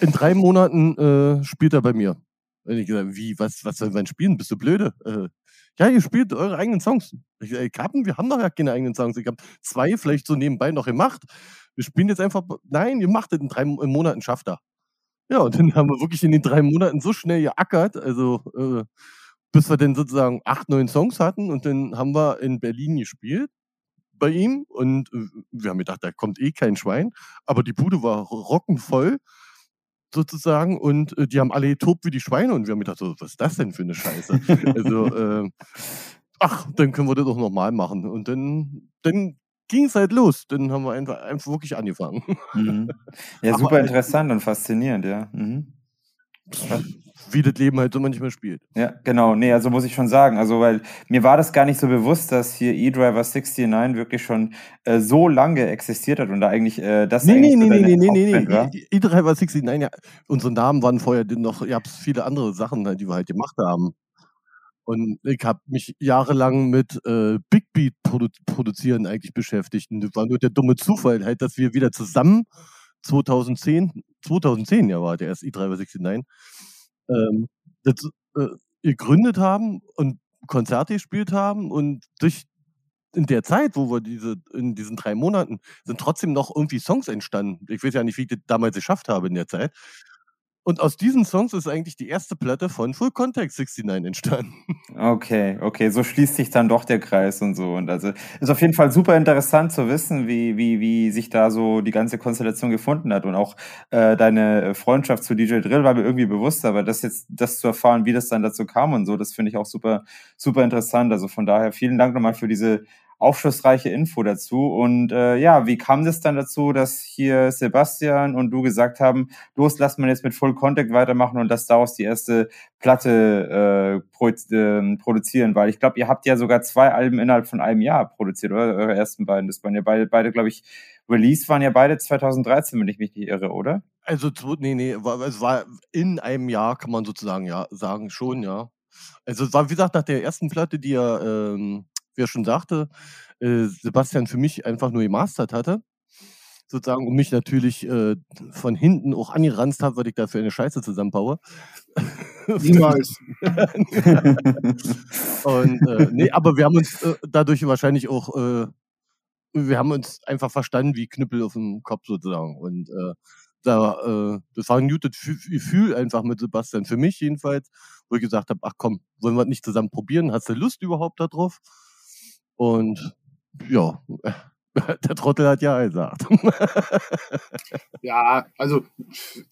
in drei Monaten äh, spielt er bei mir. Und ich gesagt, wie, was, was soll man spielen? Bist du blöde? Äh, ja, ihr spielt eure eigenen Songs. Ich, ey, Kappen, wir haben doch ja keine eigenen Songs. Ich habe zwei vielleicht so nebenbei noch gemacht. Wir spielen jetzt einfach, nein, ihr macht es in drei Monaten, schafft er. Ja, und dann haben wir wirklich in den drei Monaten so schnell geackert, also äh, bis wir dann sozusagen acht, neun Songs hatten und dann haben wir in Berlin gespielt bei ihm und äh, wir haben gedacht, da kommt eh kein Schwein, aber die Bude war rockenvoll sozusagen und äh, die haben alle getobt wie die Schweine und wir haben gedacht, so, was ist das denn für eine Scheiße? also, äh, ach, dann können wir das doch nochmal machen. Und dann, dann ging es halt los. Dann haben wir einfach, einfach wirklich angefangen.
Mhm. Ja, super interessant und faszinierend, ja. Mhm
wie das Leben halt so manchmal spielt.
Ja, genau. Nee, also muss ich schon sagen. Also, weil mir war das gar nicht so bewusst, dass hier eDriver 69 wirklich schon äh, so lange existiert hat und da eigentlich äh, das
nee,
eigentlich
nee, so nee, nee, nee, nee, nee, eDriver 69, ja, unsere Namen waren vorher noch, ihr habt viele andere Sachen, halt, die wir halt gemacht haben. Und ich habe mich jahrelang mit äh, Big Beat produ produzieren eigentlich beschäftigt. Und das war nur der dumme Zufall, halt, dass wir wieder zusammen 2010, 2010 ja war der erst i369, ähm, das, äh, gegründet haben und Konzerte gespielt haben und durch in der Zeit, wo wir diese, in diesen drei Monaten, sind trotzdem noch irgendwie Songs entstanden. Ich weiß ja nicht, wie ich das damals geschafft habe in der Zeit. Und aus diesen Songs ist eigentlich die erste Platte von Full Contact 69 entstanden.
Okay, okay, so schließt sich dann doch der Kreis und so. Und also ist auf jeden Fall super interessant zu wissen, wie, wie, wie sich da so die ganze Konstellation gefunden hat. Und auch äh, deine Freundschaft zu DJ Drill war mir irgendwie bewusst, aber das jetzt, das zu erfahren, wie das dann dazu kam und so, das finde ich auch super, super interessant. Also von daher vielen Dank nochmal für diese aufschlussreiche Info dazu. Und äh, ja, wie kam das dann dazu, dass hier Sebastian und du gesagt haben, los, lass mal jetzt mit Full Contact weitermachen und dass daraus die erste Platte äh, pro, äh, produzieren? Weil ich glaube, ihr habt ja sogar zwei Alben innerhalb von einem Jahr produziert, oder? Eure ersten beiden. Das waren ja beide, beide glaube ich, Release waren ja beide 2013, wenn ich mich nicht irre, oder?
Also, nee, nee, es war in einem Jahr, kann man sozusagen ja sagen, schon, ja. Also, es war, wie gesagt, nach der ersten Platte, die er ähm, wie er schon sagte, äh, Sebastian für mich einfach nur gemastert hatte. Sozusagen, und mich natürlich äh, von hinten auch angeranzt hat, weil ich dafür eine Scheiße zusammenbaue.
Niemals.
und äh, nee, aber wir haben uns äh, dadurch wahrscheinlich auch, äh, wir haben uns einfach verstanden wie Knüppel auf dem Kopf sozusagen. Und äh, da, äh, das war ein gutes Gefühl einfach mit Sebastian, für mich jedenfalls, wo ich gesagt habe, ach komm, wollen wir nicht zusammen probieren? Hast du Lust überhaupt darauf? Und ja, Der Trottel hat ja gesagt.
ja, also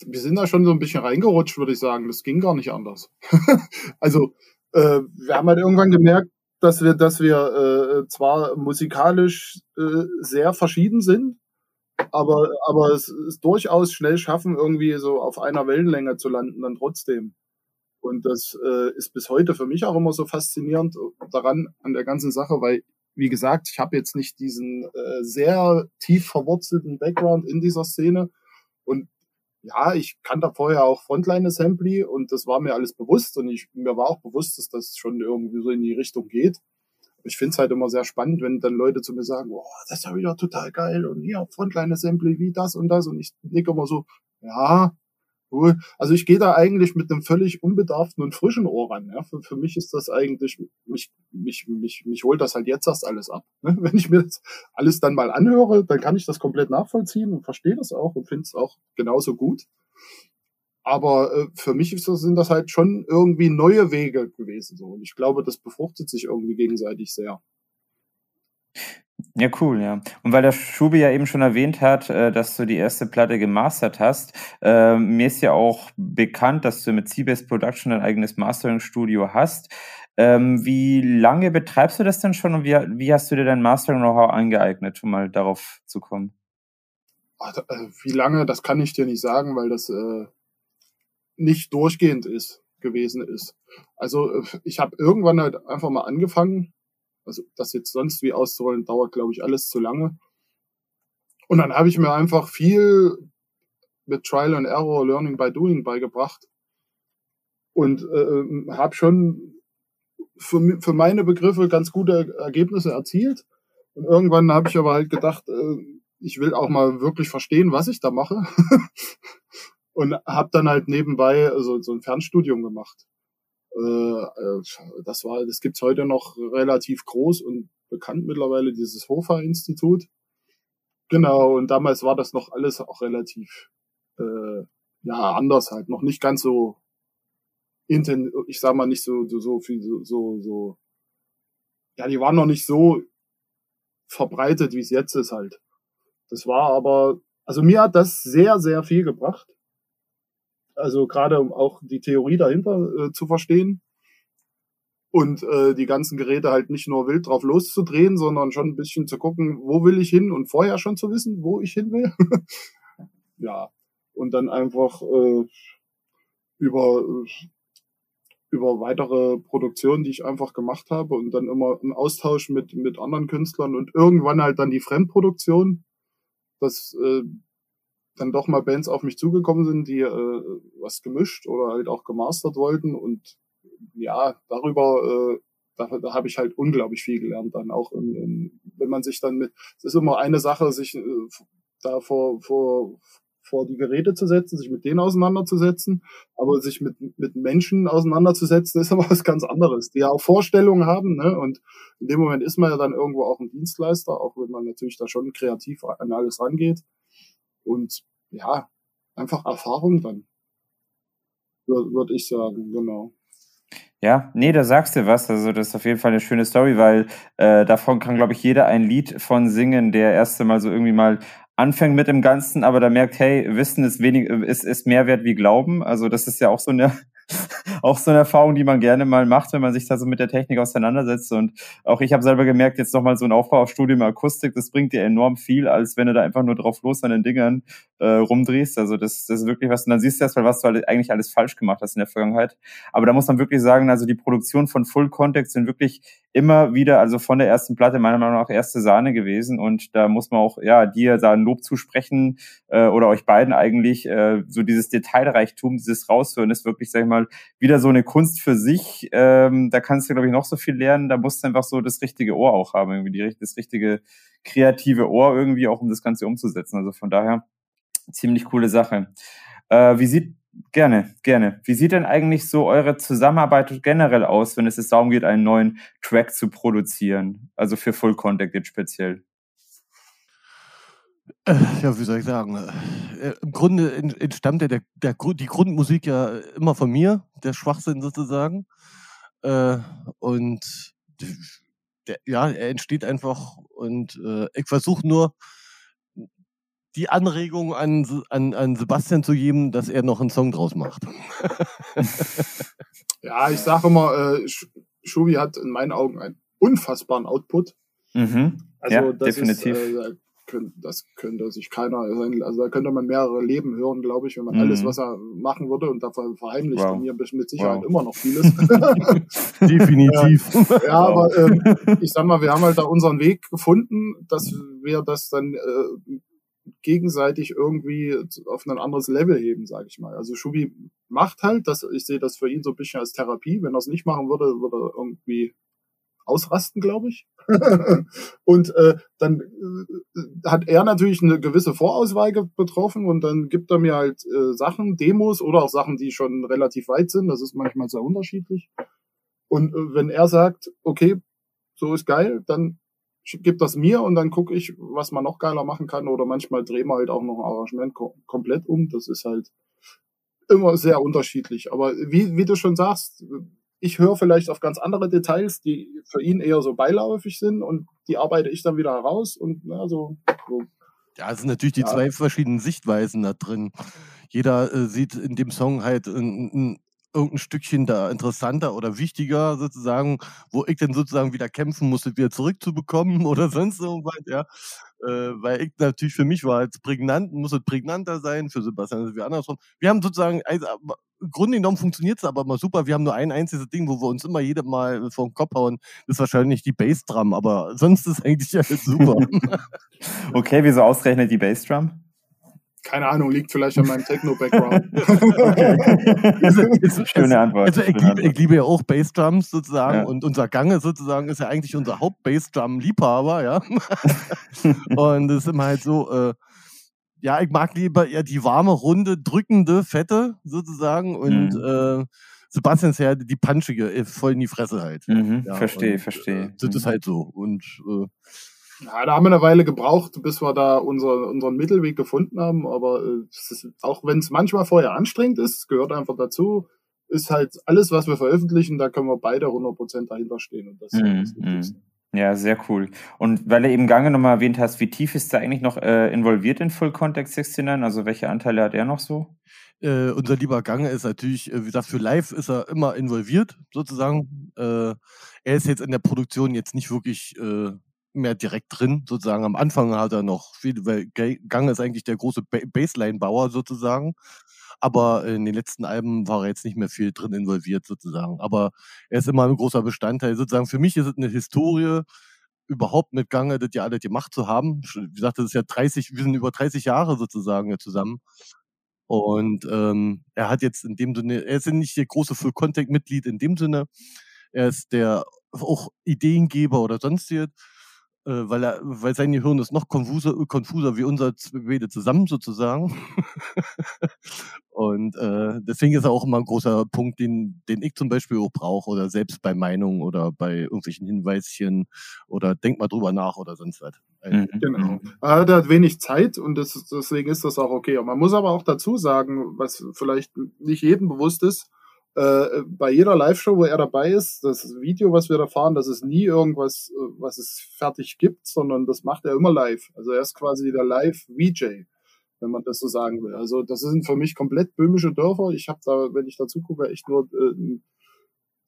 wir sind da schon so ein bisschen reingerutscht, würde ich sagen. Das ging gar nicht anders. also äh, wir haben halt irgendwann gemerkt, dass wir, dass wir äh, zwar musikalisch äh, sehr verschieden sind, aber, aber es ist durchaus schnell schaffen, irgendwie so auf einer Wellenlänge zu landen, dann trotzdem. Und das äh, ist bis heute für mich auch immer so faszinierend daran, an der ganzen Sache, weil, wie gesagt, ich habe jetzt nicht diesen äh, sehr tief verwurzelten Background in dieser Szene. Und ja, ich kannte vorher auch Frontline Assembly und das war mir alles bewusst und ich, mir war auch bewusst, dass das schon irgendwie so in die Richtung geht. Ich finde es halt immer sehr spannend, wenn dann Leute zu mir sagen, oh, das ist ja wieder total geil und hier Frontline Assembly wie das und das und ich nicke immer so, ja, cool. Also ich gehe da eigentlich mit einem völlig unbedarften und frischen Ohr ran. Ja. Für, für mich ist das eigentlich, mich, mich, mich, mich holt das halt jetzt erst alles ab. Ne? Wenn ich mir das alles dann mal anhöre, dann kann ich das komplett nachvollziehen und verstehe das auch und finde es auch genauso gut. Aber äh, für mich das, sind das halt schon irgendwie neue Wege gewesen. So. Und ich glaube, das befruchtet sich irgendwie gegenseitig sehr.
Ja, cool, ja. Und weil der Schubi ja eben schon erwähnt hat, äh, dass du die erste Platte gemastert hast, äh, mir ist ja auch bekannt, dass du mit Seabase Production ein eigenes Mastering-Studio hast. Ähm, wie lange betreibst du das denn schon und wie, wie hast du dir dein Mastering-Know-how angeeignet, um mal darauf zu kommen?
Ach, äh, wie lange, das kann ich dir nicht sagen, weil das äh, nicht durchgehend ist, gewesen ist. Also ich habe irgendwann halt einfach mal angefangen, also das jetzt sonst wie auszurollen, dauert, glaube ich, alles zu lange. Und dann habe ich mir einfach viel mit Trial and Error, Learning by Doing beigebracht und äh, habe schon für, für meine Begriffe ganz gute Ergebnisse erzielt. Und irgendwann habe ich aber halt gedacht, äh, ich will auch mal wirklich verstehen, was ich da mache. und habe dann halt nebenbei so, so ein Fernstudium gemacht. Äh, äh, das war, das gibt's heute noch relativ groß und bekannt mittlerweile, dieses Hofer-Institut. Genau, und damals war das noch alles auch relativ äh, ja anders halt, noch nicht ganz so inten, ich sag mal nicht so so viel so so, so ja, die waren noch nicht so verbreitet, wie es jetzt ist halt. Das war aber, also mir hat das sehr sehr viel gebracht also gerade um auch die Theorie dahinter äh, zu verstehen und äh, die ganzen Geräte halt nicht nur wild drauf loszudrehen, sondern schon ein bisschen zu gucken, wo will ich hin und vorher schon zu wissen, wo ich hin will. ja, und dann einfach äh, über über weitere Produktionen, die ich einfach gemacht habe und dann immer im Austausch mit mit anderen Künstlern und irgendwann halt dann die Fremdproduktion. Das äh, dann doch mal Bands auf mich zugekommen sind, die äh, was gemischt oder halt auch gemastert wollten und ja, darüber, äh, da, da habe ich halt unglaublich viel gelernt dann auch, in, in, wenn man sich dann mit, es ist immer eine Sache, sich äh, da vor, vor, vor die Geräte zu setzen, sich mit denen auseinanderzusetzen, aber sich mit, mit Menschen auseinanderzusetzen, ist aber was ganz anderes, die ja auch Vorstellungen haben, ne? Und in dem Moment ist man ja dann irgendwo auch ein Dienstleister, auch wenn man natürlich da schon kreativ an alles rangeht. Und ja, einfach Erfahrung dann, würde würd ich sagen, genau.
Ja, nee, da sagst du was. Also das ist auf jeden Fall eine schöne Story, weil äh, davon kann, glaube ich, jeder ein Lied von singen, der erste Mal so irgendwie mal anfängt mit dem Ganzen, aber da merkt, hey, Wissen ist wenig, ist, ist mehr wert wie Glauben. Also das ist ja auch so eine auch so eine Erfahrung, die man gerne mal macht, wenn man sich da so mit der Technik auseinandersetzt. Und auch ich habe selber gemerkt, jetzt nochmal so ein Aufbau auf Studium Akustik, das bringt dir enorm viel, als wenn du da einfach nur drauf los an den Dingern äh, rumdrehst. Also das, das ist wirklich was. Und dann siehst du erstmal, was du eigentlich alles falsch gemacht hast in der Vergangenheit. Aber da muss man wirklich sagen, also die Produktion von Full Context sind wirklich immer wieder, also von der ersten Platte meiner Meinung nach erste Sahne gewesen. Und da muss man auch, ja, dir da ein Lob zusprechen äh, oder euch beiden eigentlich, äh, so dieses Detailreichtum, dieses Raushören ist wirklich, sag ich mal, wieder so eine Kunst für sich. Ähm, da kannst du, glaube ich, noch so viel lernen. Da musst du einfach so das richtige Ohr auch haben, irgendwie die, das richtige kreative Ohr irgendwie auch, um das Ganze umzusetzen. Also von daher ziemlich coole Sache. Äh, wie sieht Gerne, gerne. Wie sieht denn eigentlich so eure Zusammenarbeit generell aus, wenn es darum geht, einen neuen Track zu produzieren? Also für Full Contact jetzt speziell.
Ja, wie soll ich sagen? Äh, Im Grunde entstammt ja der, der, die Grundmusik ja immer von mir, der Schwachsinn sozusagen. Äh, und der, ja, er entsteht einfach und äh, ich versuche nur die Anregung an, an, an Sebastian zu geben, dass er noch einen Song draus macht.
ja, ich sage immer, Schubi hat in meinen Augen einen unfassbaren Output.
Mhm.
Also ja, das definitiv. Ist, äh, das könnte sich keiner, also da könnte man mehrere Leben hören, glaube ich, wenn man mhm. alles, was er machen würde, und davon verheimlicht wow. mir mit Sicherheit wow. immer noch vieles.
Definitiv.
ja, wow. aber ähm, ich sag mal, wir haben halt da unseren Weg gefunden, dass wir das dann äh, gegenseitig irgendwie auf ein anderes Level heben, sage ich mal. Also Schubi macht halt, das, ich sehe das für ihn so ein bisschen als Therapie. Wenn er es nicht machen würde, würde er irgendwie ausrasten, glaube ich. und äh, dann äh, hat er natürlich eine gewisse Vorauswahl betroffen und dann gibt er mir halt äh, Sachen, Demos oder auch Sachen, die schon relativ weit sind. Das ist manchmal sehr unterschiedlich. Und äh, wenn er sagt, okay, so ist geil, dann gibt das mir und dann gucke ich, was man noch geiler machen kann. Oder manchmal drehen wir halt auch noch ein Arrangement kom komplett um. Das ist halt immer sehr unterschiedlich. Aber wie, wie du schon sagst, ich höre vielleicht auf ganz andere Details, die für ihn eher so beiläufig sind und die arbeite ich dann wieder heraus und na, so, so.
Ja, es sind natürlich die ja. zwei verschiedenen Sichtweisen da drin. Jeder äh, sieht in dem Song halt ein, ein, irgendein Stückchen da interessanter oder wichtiger sozusagen, wo ich dann sozusagen wieder kämpfen musste, wieder zurückzubekommen oder sonst irgendwas, ja. Äh, weil ich natürlich für mich war jetzt prägnant, muss es prägnanter sein, für Sebastian ist es wie andersrum. Wir haben sozusagen, also, im Grunde genommen funktioniert es aber mal super. Wir haben nur ein einziges Ding, wo wir uns immer jedes Mal vor den Kopf hauen. Das ist wahrscheinlich die Bassdrum, aber sonst ist eigentlich alles super.
okay, wieso ausrechnet die Bassdrum?
Keine Ahnung, liegt vielleicht an meinem Techno-Background.
Schöne Antwort.
Also ich, liebe, ich liebe ja auch Bassdrums sozusagen ja. und unser Gange sozusagen ist ja eigentlich unser Haupt-Bassdrum-Liebhaber, ja. und es ist immer halt so, äh, ja, ich mag lieber eher die warme, runde, drückende, fette sozusagen und mhm. äh, Sebastian ist ja die punchige, äh, voll in die Fresse halt.
Mhm, ja, verstehe, verstehe. Äh,
das mhm. ist halt so und äh,
ja, da haben wir eine Weile gebraucht, bis wir da unser, unseren Mittelweg gefunden haben. Aber äh, ist, auch wenn es manchmal vorher anstrengend ist, gehört einfach dazu, ist halt alles, was wir veröffentlichen, da können wir beide 100% dahinter stehen. Und das
mm, ist das mm. Ja, sehr cool. Und weil du eben Gange nochmal erwähnt hast, wie tief ist er eigentlich noch äh, involviert in Full Context 69? Also welche Anteile hat er noch so?
Äh, unser lieber Gange ist natürlich, äh, wie gesagt, für Live ist er immer involviert, sozusagen. Äh, er ist jetzt in der Produktion jetzt nicht wirklich äh, mehr direkt drin, sozusagen. Am Anfang hat er noch viel, weil Gange ist eigentlich der große ba Baseline-Bauer sozusagen aber in den letzten Alben war er jetzt nicht mehr viel drin involviert sozusagen. Aber er ist immer ein großer Bestandteil. Sozusagen für mich ist es eine Historie, überhaupt mit Gange das ja alles gemacht zu haben. Wie gesagt, das ist ja 30, wir sind über 30 Jahre sozusagen zusammen. Und ähm, er hat jetzt in dem Sinne, er ist nicht der große Full-Contact-Mitglied in dem Sinne. Er ist der auch Ideengeber oder sonstiges weil er, weil sein Gehirn ist noch konfuser, konfuser wie unser beide zusammen sozusagen. und äh, deswegen ist er auch immer ein großer Punkt, den, den ich zum Beispiel auch brauche oder selbst bei Meinungen oder bei irgendwelchen Hinweischen oder denk mal drüber nach oder sonst was.
Also, mhm. Genau. Er hat halt wenig Zeit und das, deswegen ist das auch okay. Und man muss aber auch dazu sagen, was vielleicht nicht jedem bewusst ist, äh, bei jeder Live-Show, wo er dabei ist, das Video, was wir da fahren, das ist nie irgendwas, äh, was es fertig gibt, sondern das macht er immer live. Also er ist quasi der Live-VJ, wenn man das so sagen will. Also das sind für mich komplett böhmische Dörfer. Ich habe da, wenn ich dazu gucke, echt nur äh,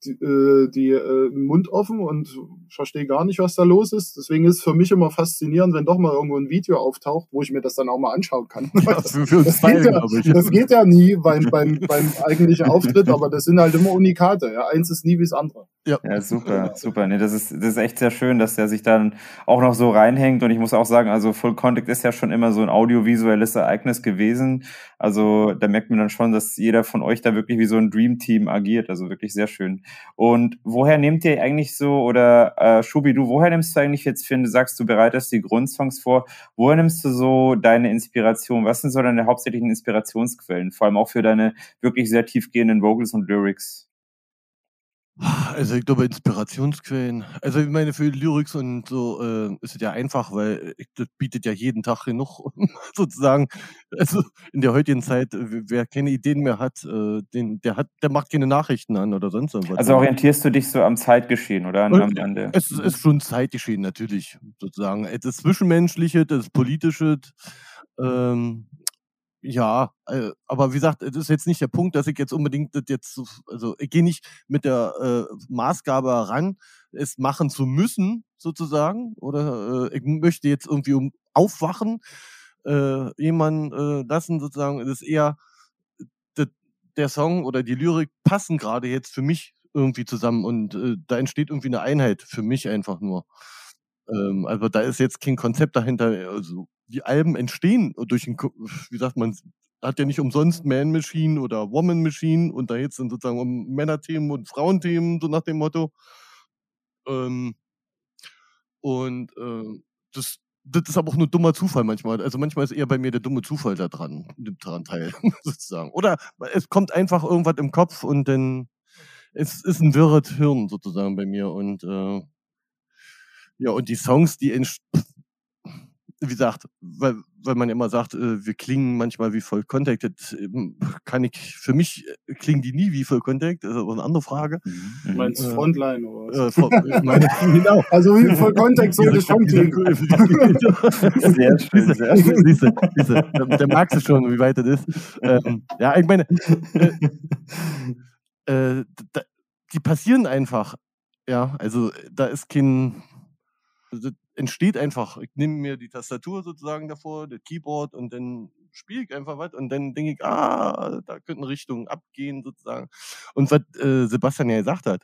die, äh, die äh, Mund offen und verstehe gar nicht, was da los ist. Deswegen ist es für mich immer faszinierend, wenn doch mal irgendwo ein Video auftaucht, wo ich mir das dann auch mal anschauen kann. Ja, für das, geht ja, das, geht ja, nie beim, beim, beim eigentlichen Auftritt, aber das sind halt immer Unikate. Ja. Eins ist nie wie das andere.
Ja, ja super, super. Nee, das, ist, das ist echt sehr schön, dass der sich dann auch noch so reinhängt. Und ich muss auch sagen, also Full Contact ist ja schon immer so ein audiovisuelles Ereignis gewesen. Also da merkt man dann schon, dass jeder von euch da wirklich wie so ein Dream Team agiert. Also wirklich sehr schön. Und woher nehmt ihr eigentlich so, oder äh, Schubi, du, woher nimmst du eigentlich jetzt, du sagst, du bereitest die Grundsongs vor, woher nimmst du so deine Inspiration? Was sind so deine hauptsächlichen Inspirationsquellen? Vor allem auch für deine wirklich sehr tiefgehenden Vocals und Lyrics?
Also ich glaube Inspirationsquellen. Also ich meine für Lyrics und so äh, ist es ja einfach, weil ich, das bietet ja jeden Tag genug sozusagen. Also in der heutigen Zeit, wer keine Ideen mehr hat, äh, den, der hat, der macht keine Nachrichten an oder sonst irgendwas.
Also orientierst du dich so am Zeitgeschehen oder an,
Und
an der?
es ist schon Zeitgeschehen natürlich sozusagen. Das Zwischenmenschliche, das Politische. Ähm, ja, äh, aber wie gesagt, das ist jetzt nicht der Punkt, dass ich jetzt unbedingt das jetzt, so, also ich gehe nicht mit der äh, Maßgabe heran, es machen zu müssen, sozusagen, oder äh, ich möchte jetzt irgendwie um aufwachen, äh, jemanden äh, lassen, sozusagen, das ist eher das, der Song oder die Lyrik passen gerade jetzt für mich irgendwie zusammen und äh, da entsteht irgendwie eine Einheit für mich einfach nur. Ähm, also da ist jetzt kein Konzept dahinter. Also die Alben entstehen durch ein, wie sagt man, hat ja nicht umsonst Man Machine oder Woman Machine und da jetzt sind sozusagen um Männerthemen und Frauenthemen, so nach dem Motto. Ähm, und äh, das, das ist aber auch nur dummer Zufall manchmal. Also manchmal ist eher bei mir der dumme Zufall da dran, daran teil, sozusagen. Oder es kommt einfach irgendwas im Kopf und dann es ist ein wirres Hirn sozusagen bei mir und äh, ja, und die Songs, die entst wie gesagt, weil, weil man immer sagt, äh, wir klingen manchmal wie Voll Contact, das, ähm, kann ich, für mich äh, klingen die nie wie Voll Contact, das ist aber eine andere Frage.
Mhm,
Du
mhm.
meinst
Äh,
Frontline oder was?
Äh, ich meine, genau.
Also wie voll Kontext sollte schon klingen.
Sehr schön, sehr schön.
Siehst du, siehst du, der, der mag es schon, wie weit das ist. Ähm, ja, ich meine, äh, da, die passieren einfach. Ja, also da ist kein, also, das entsteht einfach. Ich nehme mir die Tastatur sozusagen davor, das Keyboard und dann spiele ich einfach was und dann denke ich, ah, da könnten Richtungen abgehen sozusagen. Und was äh, Sebastian ja gesagt hat,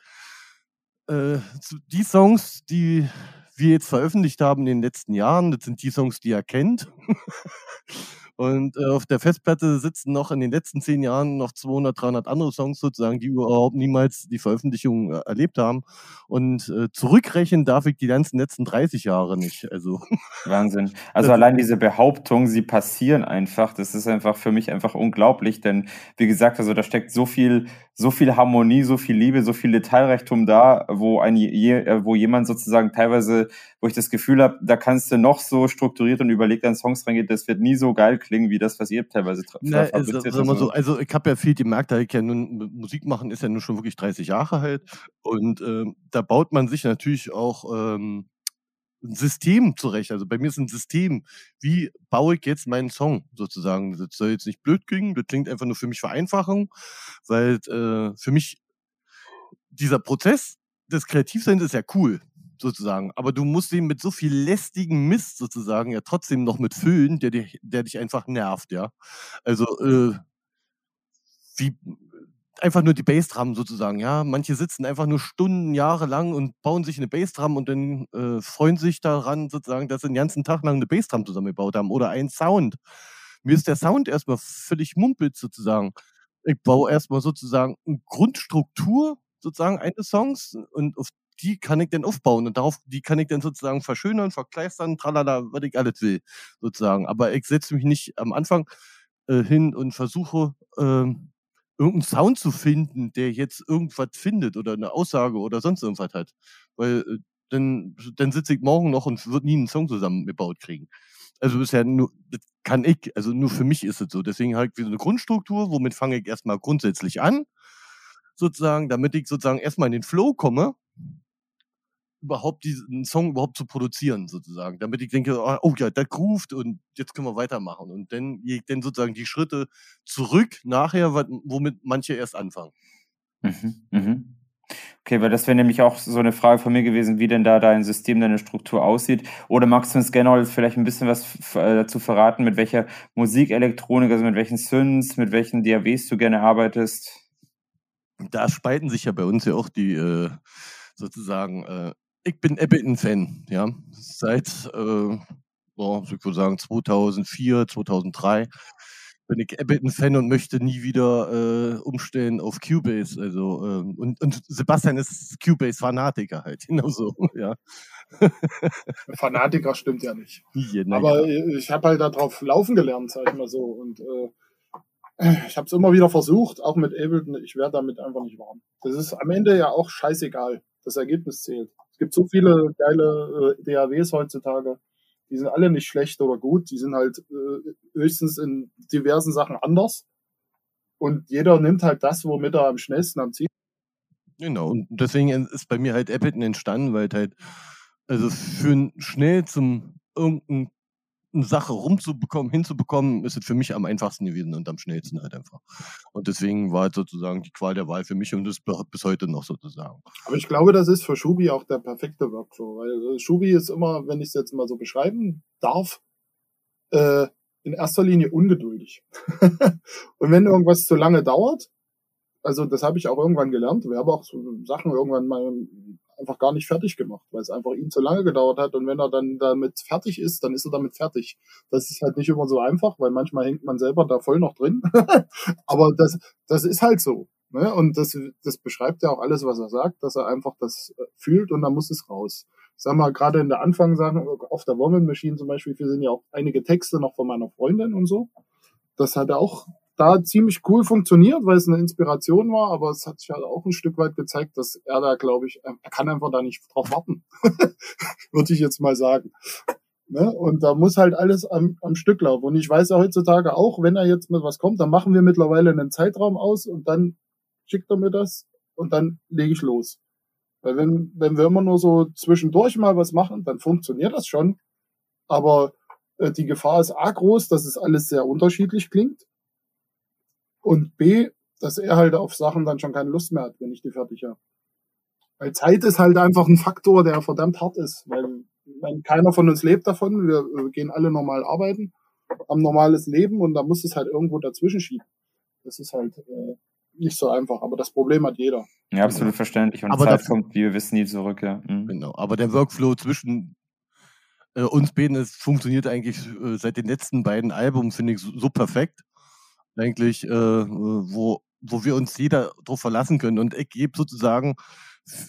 äh, die Songs, die wir jetzt veröffentlicht haben in den letzten Jahren, das sind die Songs, die er kennt. Und äh, auf der Festplatte sitzen noch in den letzten zehn Jahren noch 200, 300 andere Songs sozusagen, die überhaupt niemals die Veröffentlichung äh, erlebt haben. Und äh, zurückrechnen darf ich die ganzen letzten 30 Jahre nicht. Also
Wahnsinn. Also allein diese Behauptung, sie passieren einfach, das ist einfach für mich einfach unglaublich, denn wie gesagt, also da steckt so viel, so viel Harmonie, so viel Liebe, so viel Detailreichtum da, wo ein je, äh, wo jemand sozusagen teilweise, wo ich das Gefühl habe, da kannst du noch so strukturiert und überlegt an Songs reingehen, das wird nie so geil klingen, wie das, was ihr teilweise
Na, also, so, also ich habe ja viel gemerkt, da ich ja nun Musik machen ist ja nun schon wirklich 30 Jahre alt und ähm, da baut man sich natürlich auch ähm, ein System zurecht. Also bei mir ist ein System, wie baue ich jetzt meinen Song sozusagen. Das soll jetzt nicht blöd klingen, das klingt einfach nur für mich Vereinfachung, weil äh, für mich dieser Prozess des Kreativseins ist ja cool sozusagen, aber du musst ihn mit so viel lästigen Mist sozusagen ja trotzdem noch mit füllen, der dich, der dich einfach nervt, ja. Also äh, wie einfach nur die Bassdrum sozusagen, ja. Manche sitzen einfach nur Stunden, Jahre lang und bauen sich eine Bassdrum und dann äh, freuen sich daran sozusagen, dass sie den ganzen Tag lang eine Bassdrum zusammengebaut haben oder einen Sound. Mir ist der Sound erstmal völlig mumpelt sozusagen. Ich baue erstmal sozusagen eine Grundstruktur sozusagen eines Songs und auf die kann ich dann aufbauen und darauf, die kann ich dann sozusagen verschönern, verkleistern, tralala, was ich alles will, sozusagen. Aber ich setze mich nicht am Anfang äh, hin und versuche, ähm, irgendeinen Sound zu finden, der jetzt irgendwas findet oder eine Aussage oder sonst irgendwas hat. Weil äh, dann, dann sitze ich morgen noch und wird nie einen Song zusammengebaut kriegen. Also bisher nur, das kann ich, also nur für mich ist es so. Deswegen halt wie so eine Grundstruktur, womit fange ich erstmal grundsätzlich an, sozusagen, damit ich sozusagen erstmal in den Flow komme, überhaupt diesen Song überhaupt zu produzieren, sozusagen. Damit ich denke, ah, oh ja, der groovt und jetzt können wir weitermachen. Und dann gehe ich dann sozusagen die Schritte zurück nachher, womit manche erst anfangen.
Mhm, mhm. Okay, weil das wäre nämlich auch so eine Frage von mir gewesen, wie denn da dein System, deine Struktur aussieht. Oder magst du uns generell vielleicht ein bisschen was äh, dazu verraten, mit welcher Musikelektronik, also mit welchen Synths, mit welchen DAWs du gerne arbeitest?
Da spalten sich ja bei uns ja auch die äh, sozusagen, äh, ich bin Ableton-Fan, ja. Seit, äh, boah, ich würde sagen, 2004, 2003 bin ich Ableton-Fan und möchte nie wieder äh, umstellen auf Cubase. Also, ähm, und, und Sebastian ist Cubase-Fanatiker halt, genauso, ja.
Fanatiker stimmt ja nicht.
Ja, na
Aber ich habe halt darauf laufen gelernt, sag ich mal so. Und äh, ich habe es immer wieder versucht, auch mit Ableton, ich werde damit einfach nicht warm. Das ist am Ende ja auch scheißegal. Das Ergebnis zählt. Gibt so viele geile äh, DAWs heutzutage. Die sind alle nicht schlecht oder gut. Die sind halt äh, höchstens in diversen Sachen anders. Und jeder nimmt halt das, womit er am schnellsten am Ziel.
Genau. Und deswegen ist bei mir halt Ableton entstanden, weil halt, also für schnell zum irgendein eine Sache rumzubekommen, hinzubekommen, ist es für mich am einfachsten gewesen und am schnellsten halt einfach. Und deswegen war es sozusagen die Qual der Wahl für mich und das bis heute noch sozusagen.
Aber ich glaube, das ist für Schubi auch der perfekte Workflow, weil äh, Schubi ist immer, wenn ich es jetzt mal so beschreiben darf, äh, in erster Linie ungeduldig. und wenn irgendwas zu lange dauert, also das habe ich auch irgendwann gelernt. Wir haben auch so Sachen irgendwann mal einfach gar nicht fertig gemacht, weil es einfach ihm zu lange gedauert hat. Und wenn er dann damit fertig ist, dann ist er damit fertig. Das ist halt nicht immer so einfach, weil manchmal hängt man selber da voll noch drin. Aber das, das ist halt so. Ne? Und das, das beschreibt ja auch alles, was er sagt, dass er einfach das äh, fühlt und dann muss es raus. Ich sag mal, gerade in der Anfangssachen, auf der Woman Machine zum Beispiel, wir sind ja auch einige Texte noch von meiner Freundin und so. Das hat er auch da ziemlich cool funktioniert, weil es eine Inspiration war, aber es hat sich halt auch ein Stück weit gezeigt, dass er da, glaube ich, er kann einfach da nicht drauf warten, würde ich jetzt mal sagen. Ne? Und da muss halt alles am, am Stück laufen. Und ich weiß ja heutzutage auch, wenn er jetzt mit was kommt, dann machen wir mittlerweile einen Zeitraum aus und dann schickt er mir das und dann lege ich los. Weil wenn, wenn wir immer nur so zwischendurch mal was machen, dann funktioniert das schon. Aber äh, die Gefahr ist A groß, dass es alles sehr unterschiedlich klingt. Und B, dass er halt auf Sachen dann schon keine Lust mehr hat, wenn ich die fertig habe. Weil Zeit ist halt einfach ein Faktor, der verdammt hart ist. Weil, weil keiner von uns lebt davon. Wir, wir gehen alle normal arbeiten, haben normales Leben und da muss es halt irgendwo dazwischen schieben. Das ist halt äh, nicht so einfach, aber das Problem hat jeder.
Ja, absolut verständlich. Und
aber
Zeit kommt, wie wir wissen, nie zurück, ja.
Mhm. Genau, aber der Workflow zwischen äh, uns beiden ist, funktioniert eigentlich äh, seit den letzten beiden Alben, finde ich, so, so perfekt eigentlich, äh, wo, wo wir uns jeder drauf verlassen können. Und ich gebe sozusagen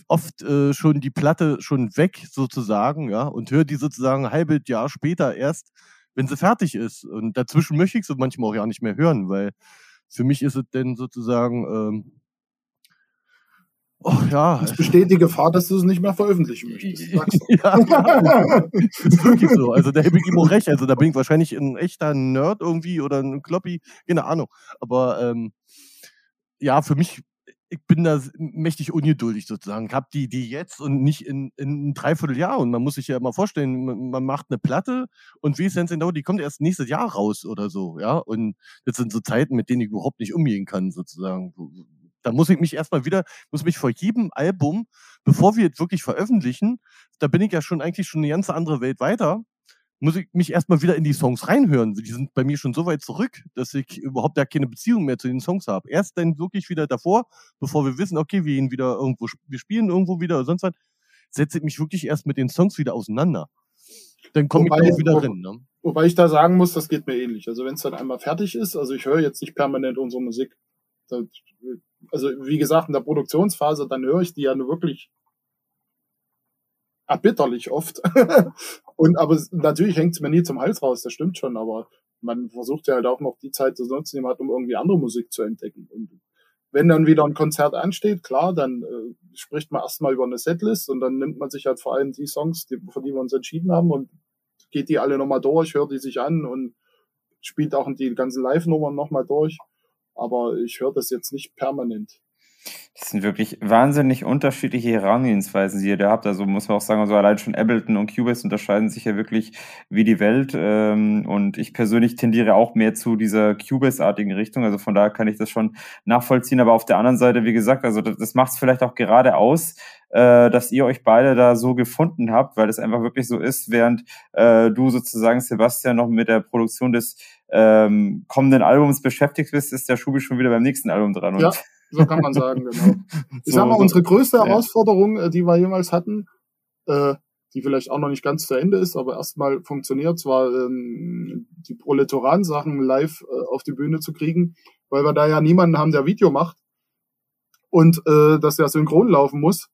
oft äh, schon die Platte schon weg, sozusagen, ja, und höre die sozusagen ein halbes Jahr später erst, wenn sie fertig ist. Und dazwischen möchte ich sie manchmal auch ja nicht mehr hören, weil für mich ist es denn sozusagen ähm,
Oh, ja. Es besteht die Gefahr, dass du es nicht mehr veröffentlichen möchtest.
ja, ja, ist wirklich so. Also da habe ich immer recht. Also da bin ich wahrscheinlich ein echter Nerd irgendwie oder ein Kloppy, keine Ahnung. Aber ähm, ja, für mich, ich bin da mächtig ungeduldig sozusagen. Ich habe die Idee jetzt und nicht in, in einem Dreivierteljahr. Und man muss sich ja mal vorstellen, man, man macht eine Platte und wie es denn genau, die kommt erst nächstes Jahr raus oder so, ja. Und das sind so Zeiten, mit denen ich überhaupt nicht umgehen kann, sozusagen da muss ich mich erstmal wieder, muss mich vor jedem Album, bevor wir es wirklich veröffentlichen, da bin ich ja schon eigentlich schon eine ganz andere Welt weiter, muss ich mich erstmal wieder in die Songs reinhören. Die sind bei mir schon so weit zurück, dass ich überhaupt ja keine Beziehung mehr zu den Songs habe. Erst dann wirklich wieder davor, bevor wir wissen, okay, wir ihn wieder irgendwo, wir spielen irgendwo wieder oder sonst was, setze ich mich wirklich erst mit den Songs wieder auseinander. Dann komme ich da wieder drin. Ne?
Wobei ich da sagen muss, das geht mir ähnlich. Also wenn es dann einmal fertig ist, also ich höre jetzt nicht permanent unsere Musik. Also wie gesagt, in der Produktionsphase, dann höre ich die ja nur wirklich erbitterlich oft. und aber natürlich hängt es mir nie zum Hals raus, das stimmt schon, aber man versucht ja halt auch noch die Zeit die man hat, um irgendwie andere Musik zu entdecken. Und wenn dann wieder ein Konzert ansteht, klar, dann äh, spricht man erstmal über eine Setlist und dann nimmt man sich halt vor allem die Songs, die, für die wir uns entschieden haben und geht die alle nochmal durch, hört die sich an und spielt auch die ganzen Live-Nummern nochmal durch aber ich höre das jetzt nicht permanent.
Das sind wirklich wahnsinnig unterschiedliche Herangehensweisen, die ihr da habt. Also muss man auch sagen, also allein schon Ableton und Cubase unterscheiden sich ja wirklich wie die Welt. Ähm, und ich persönlich tendiere auch mehr zu dieser Cubase-artigen Richtung. Also von daher kann ich das schon nachvollziehen. Aber auf der anderen Seite, wie gesagt, also das macht es vielleicht auch gerade aus, äh, dass ihr euch beide da so gefunden habt, weil es einfach wirklich so ist, während äh, du sozusagen, Sebastian, noch mit der Produktion des ähm, kommenden Albums beschäftigt bist, ist der Schubi schon wieder beim nächsten Album dran.
Ja, so kann man sagen, genau. Ich so, sag mal, unsere größte ja. Herausforderung, äh, die wir jemals hatten, äh, die vielleicht auch noch nicht ganz zu Ende ist, aber erstmal funktioniert, war ähm, die Proletoran-Sachen live äh, auf die Bühne zu kriegen, weil wir da ja niemanden haben, der Video macht und äh, dass der synchron laufen muss.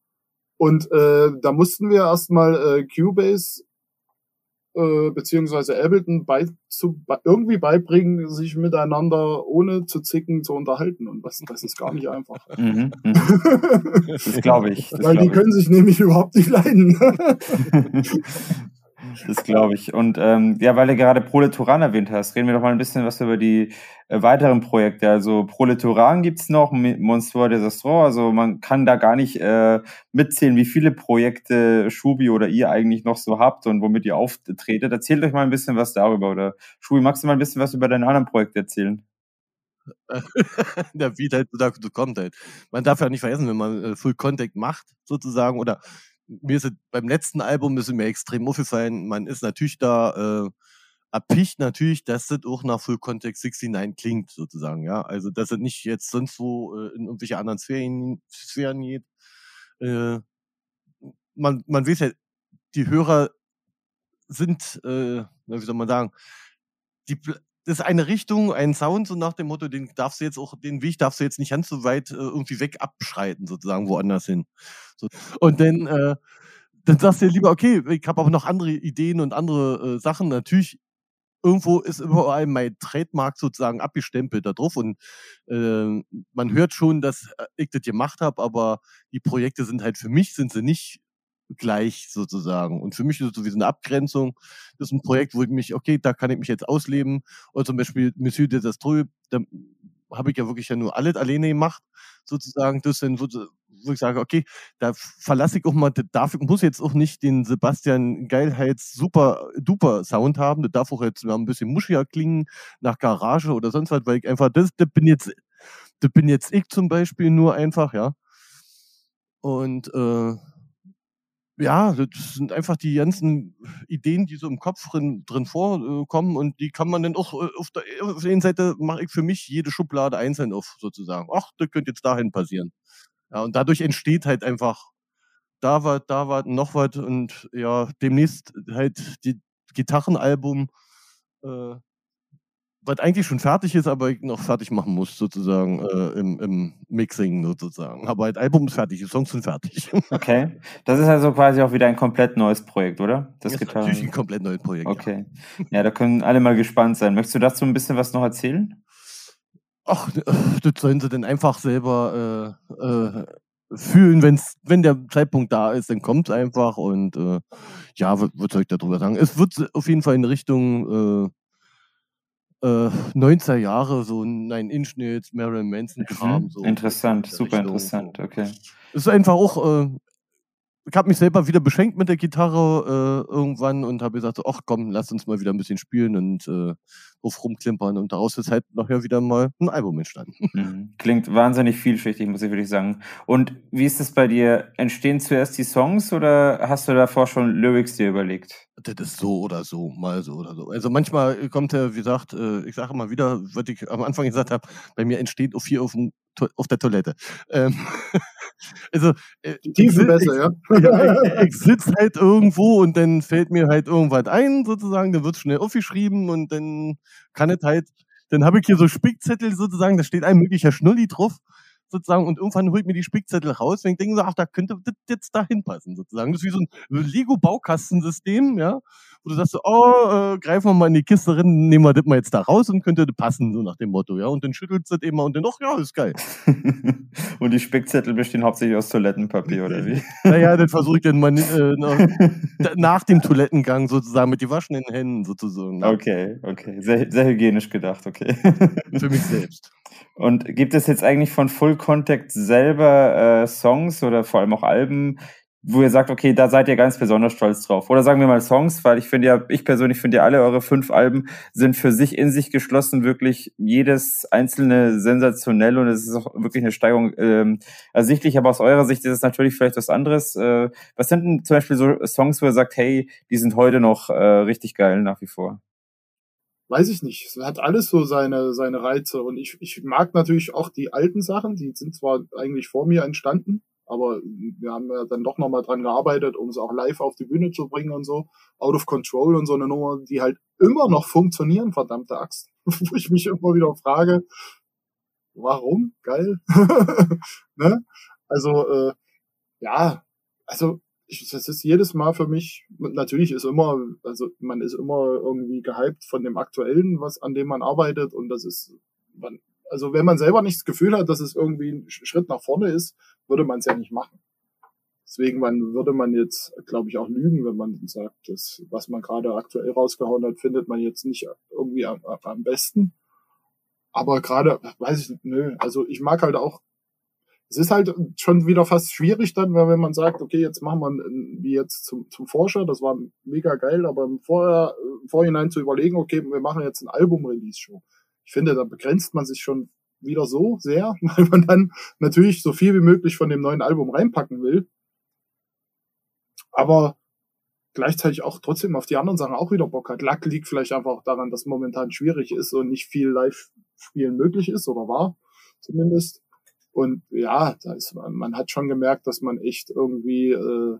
Und äh, da mussten wir erstmal äh, Cubase äh, beziehungsweise Ableton bei, zu, bei, irgendwie beibringen, sich miteinander ohne zu zicken zu unterhalten. Und das, das ist gar nicht einfach. Mhm,
mhm. das glaube ich. Das
Weil
glaub
die
ich.
können sich nämlich überhaupt nicht leiden.
Das glaube ich. Und ähm, ja, weil du gerade Proletoran erwähnt hast, reden wir doch mal ein bisschen was über die äh, weiteren Projekte. Also Proletoran gibt's noch, Monster Desastro, also man kann da gar nicht äh, mitzählen, wie viele Projekte Schubi oder ihr eigentlich noch so habt und womit ihr auftretet. Erzählt euch mal ein bisschen was darüber. Oder Schubi, magst du mal ein bisschen was über deine anderen Projekte erzählen?
ja, wie halt dazu kommt halt. Man darf ja nicht vergessen, wenn man äh, Full Contact macht, sozusagen, oder mir ist beim letzten Album ist mir extrem aufgefallen, man ist natürlich da äh, erpicht natürlich, dass das auch nach Full Contact 69 klingt, sozusagen, ja. Also, dass es nicht jetzt sonst wo äh, in irgendwelche anderen Sphären, Sphären geht. Äh, man, man weiß ja, die Hörer sind, äh, wie soll man sagen, die, das ist eine Richtung, ein Sound, so nach dem Motto, den darfst du jetzt auch, den Weg darfst du jetzt nicht ganz so weit äh, irgendwie weg abschreiten, sozusagen, woanders hin. So. Und dann, äh, dann sagst du dir lieber, okay, ich habe auch noch andere Ideen und andere äh, Sachen. Natürlich, irgendwo ist überall mein Trademark sozusagen abgestempelt da drauf und äh, man hört schon, dass ich das gemacht habe, aber die Projekte sind halt für mich, sind sie nicht gleich sozusagen. Und für mich ist es sowieso eine Abgrenzung. Das ist ein Projekt, wo ich mich, okay, da kann ich mich jetzt ausleben. Oder zum Beispiel Monsieur Desastreux, da habe ich ja wirklich ja nur alles alleine gemacht, sozusagen. Das sind, wo ich sage, okay, da verlasse ich auch mal, darf, muss jetzt auch nicht den Sebastian Geilheits super duper Sound haben. Das darf auch jetzt mal ein bisschen muschiger klingen, nach Garage oder sonst was, weil ich einfach, das, das bin jetzt, das bin jetzt ich zum Beispiel nur einfach, ja. Und äh, ja, das sind einfach die ganzen Ideen, die so im Kopf drin, drin vorkommen und die kann man dann auch äh, auf der, auf der einen Seite mache ich für mich jede Schublade einzeln auf, sozusagen. Ach, das könnte jetzt dahin passieren. Ja, und dadurch entsteht halt einfach da was, da was, noch was und ja, demnächst halt die Gitarrenalbum, äh, was eigentlich schon fertig ist, aber ich noch fertig machen muss, sozusagen, äh, im, im Mixing sozusagen. Aber das Album ist fertig, die Songs sind fertig.
Okay. Das ist also quasi auch wieder ein komplett neues Projekt, oder?
Das, das ist natürlich ein komplett neues Projekt.
Okay. Ja. ja, da können alle mal gespannt sein. Möchtest du dazu ein bisschen was noch erzählen?
Ach, das sollen sie denn einfach selber äh, äh, fühlen, wenn's, wenn der Zeitpunkt da ist, dann kommt es einfach und äh, ja, was, was soll ich darüber sagen? Es wird auf jeden Fall in Richtung äh, äh, 90er Jahre, so Nine Inch Nails, Marilyn Manson Kram.
Mhm. So interessant, super Richtung. interessant, okay.
Ist einfach auch, äh, ich habe mich selber wieder beschenkt mit der Gitarre äh, irgendwann und habe gesagt, so, ach komm, lass uns mal wieder ein bisschen spielen und äh, auf rumklimpern und daraus ist halt nachher wieder mal ein Album entstanden.
Mhm. Klingt wahnsinnig vielschichtig, muss ich wirklich sagen. Und wie ist es bei dir? Entstehen zuerst die Songs oder hast du davor schon Lyrics dir überlegt?
Das ist so oder so, mal so oder so. Also manchmal kommt er, wie gesagt, äh, ich sage mal wieder, was ich am Anfang gesagt habe, bei mir entsteht auf hier auf, dem, auf der Toilette. Ähm, also
äh, die Tiefe besser,
ja. ja ich, ich sitze halt irgendwo und dann fällt mir halt irgendwas ein, sozusagen, dann wird schnell aufgeschrieben und dann kann es halt, dann habe ich hier so Spickzettel sozusagen, da steht ein möglicher Schnulli drauf sozusagen und irgendwann holt mir die Spickzettel raus und ich denke so, ach, da könnte das jetzt da hinpassen sozusagen. Das ist wie so ein Lego-Baukastensystem, ja, wo du sagst so, oh, äh, greifen wir mal in die Kiste rein, nehmen wir das mal jetzt da raus und könnte das passen, so nach dem Motto, ja, und dann schüttelt es das immer und dann, ach ja, ist geil.
und die Spickzettel bestehen hauptsächlich aus Toilettenpapier, oder wie?
naja, das versuche ich dann mal äh, nach, nach, dem Toilettengang sozusagen mit die waschenden Händen sozusagen.
Okay, okay, sehr, sehr hygienisch gedacht, okay.
Für mich selbst.
Und gibt es jetzt eigentlich von Full Contact selber äh, Songs oder vor allem auch Alben, wo ihr sagt, okay, da seid ihr ganz besonders stolz drauf? Oder sagen wir mal Songs, weil ich finde ja, ich persönlich finde ja alle eure fünf Alben sind für sich in sich geschlossen, wirklich jedes einzelne sensationell und es ist auch wirklich eine Steigerung ähm, ersichtlich, aber aus eurer Sicht ist es natürlich vielleicht was anderes. Äh, was sind denn zum Beispiel so Songs, wo ihr sagt, hey, die sind heute noch äh, richtig geil nach wie vor?
Weiß ich nicht. Es hat alles so seine, seine Reize. Und ich, ich mag natürlich auch die alten Sachen, die sind zwar eigentlich vor mir entstanden, aber wir haben ja dann doch nochmal dran gearbeitet, um es auch live auf die Bühne zu bringen und so. Out of Control und so eine Nummer, die halt immer noch funktionieren, verdammte Axt. Wo ich mich immer wieder frage, warum? Geil. ne? Also, äh, ja, also ich, das ist jedes Mal für mich, natürlich ist immer, also man ist immer irgendwie gehypt von dem Aktuellen, was, an dem man arbeitet und das ist, man, also wenn man selber nicht das Gefühl hat, dass es irgendwie ein Schritt nach vorne ist, würde man es ja nicht machen. Deswegen man, würde man jetzt, glaube ich, auch lügen, wenn man sagt, das, was man gerade aktuell rausgehauen hat, findet man jetzt nicht irgendwie am, am besten. Aber gerade, weiß ich nicht, nö, also ich mag halt auch es ist halt schon wieder fast schwierig dann, wenn man sagt, okay, jetzt machen wir wie jetzt zum, zum Forscher, das war mega geil, aber im, Vorher, im Vorhinein zu überlegen, okay, wir machen jetzt ein Album-Release-Show. Ich finde, da begrenzt man sich schon wieder so sehr, weil man dann natürlich so viel wie möglich von dem neuen Album reinpacken will. Aber gleichzeitig auch trotzdem auf die anderen Sachen auch wieder Bock hat. Lack liegt vielleicht einfach auch daran, dass momentan schwierig ist und nicht viel Live-Spielen möglich ist oder war zumindest. Und ja, da ist, man, man hat schon gemerkt, dass man echt irgendwie, äh,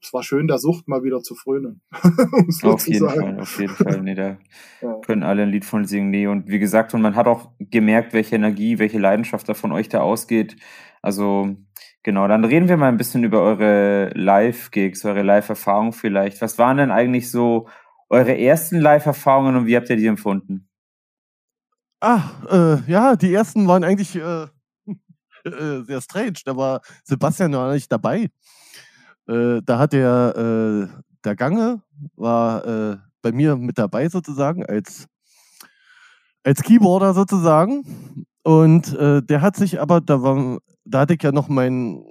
es war schön, der Sucht mal wieder zu frönen.
auf jeden Fall, auf jeden Fall. Nee, da ja. können alle ein Lied von singen. Nee, und wie gesagt, und man hat auch gemerkt, welche Energie, welche Leidenschaft da von euch da ausgeht. Also, genau, dann reden wir mal ein bisschen über eure Live-Gigs, eure Live-Erfahrungen vielleicht. Was waren denn eigentlich so eure ersten Live-Erfahrungen und wie habt ihr die empfunden?
Ah, äh, ja, die ersten waren eigentlich äh, äh, sehr strange. Da war Sebastian noch nicht dabei. Äh, da hat der, äh, der Gange, war äh, bei mir mit dabei sozusagen als, als Keyboarder sozusagen. Und äh, der hat sich aber, da war, da hatte ich ja noch mein,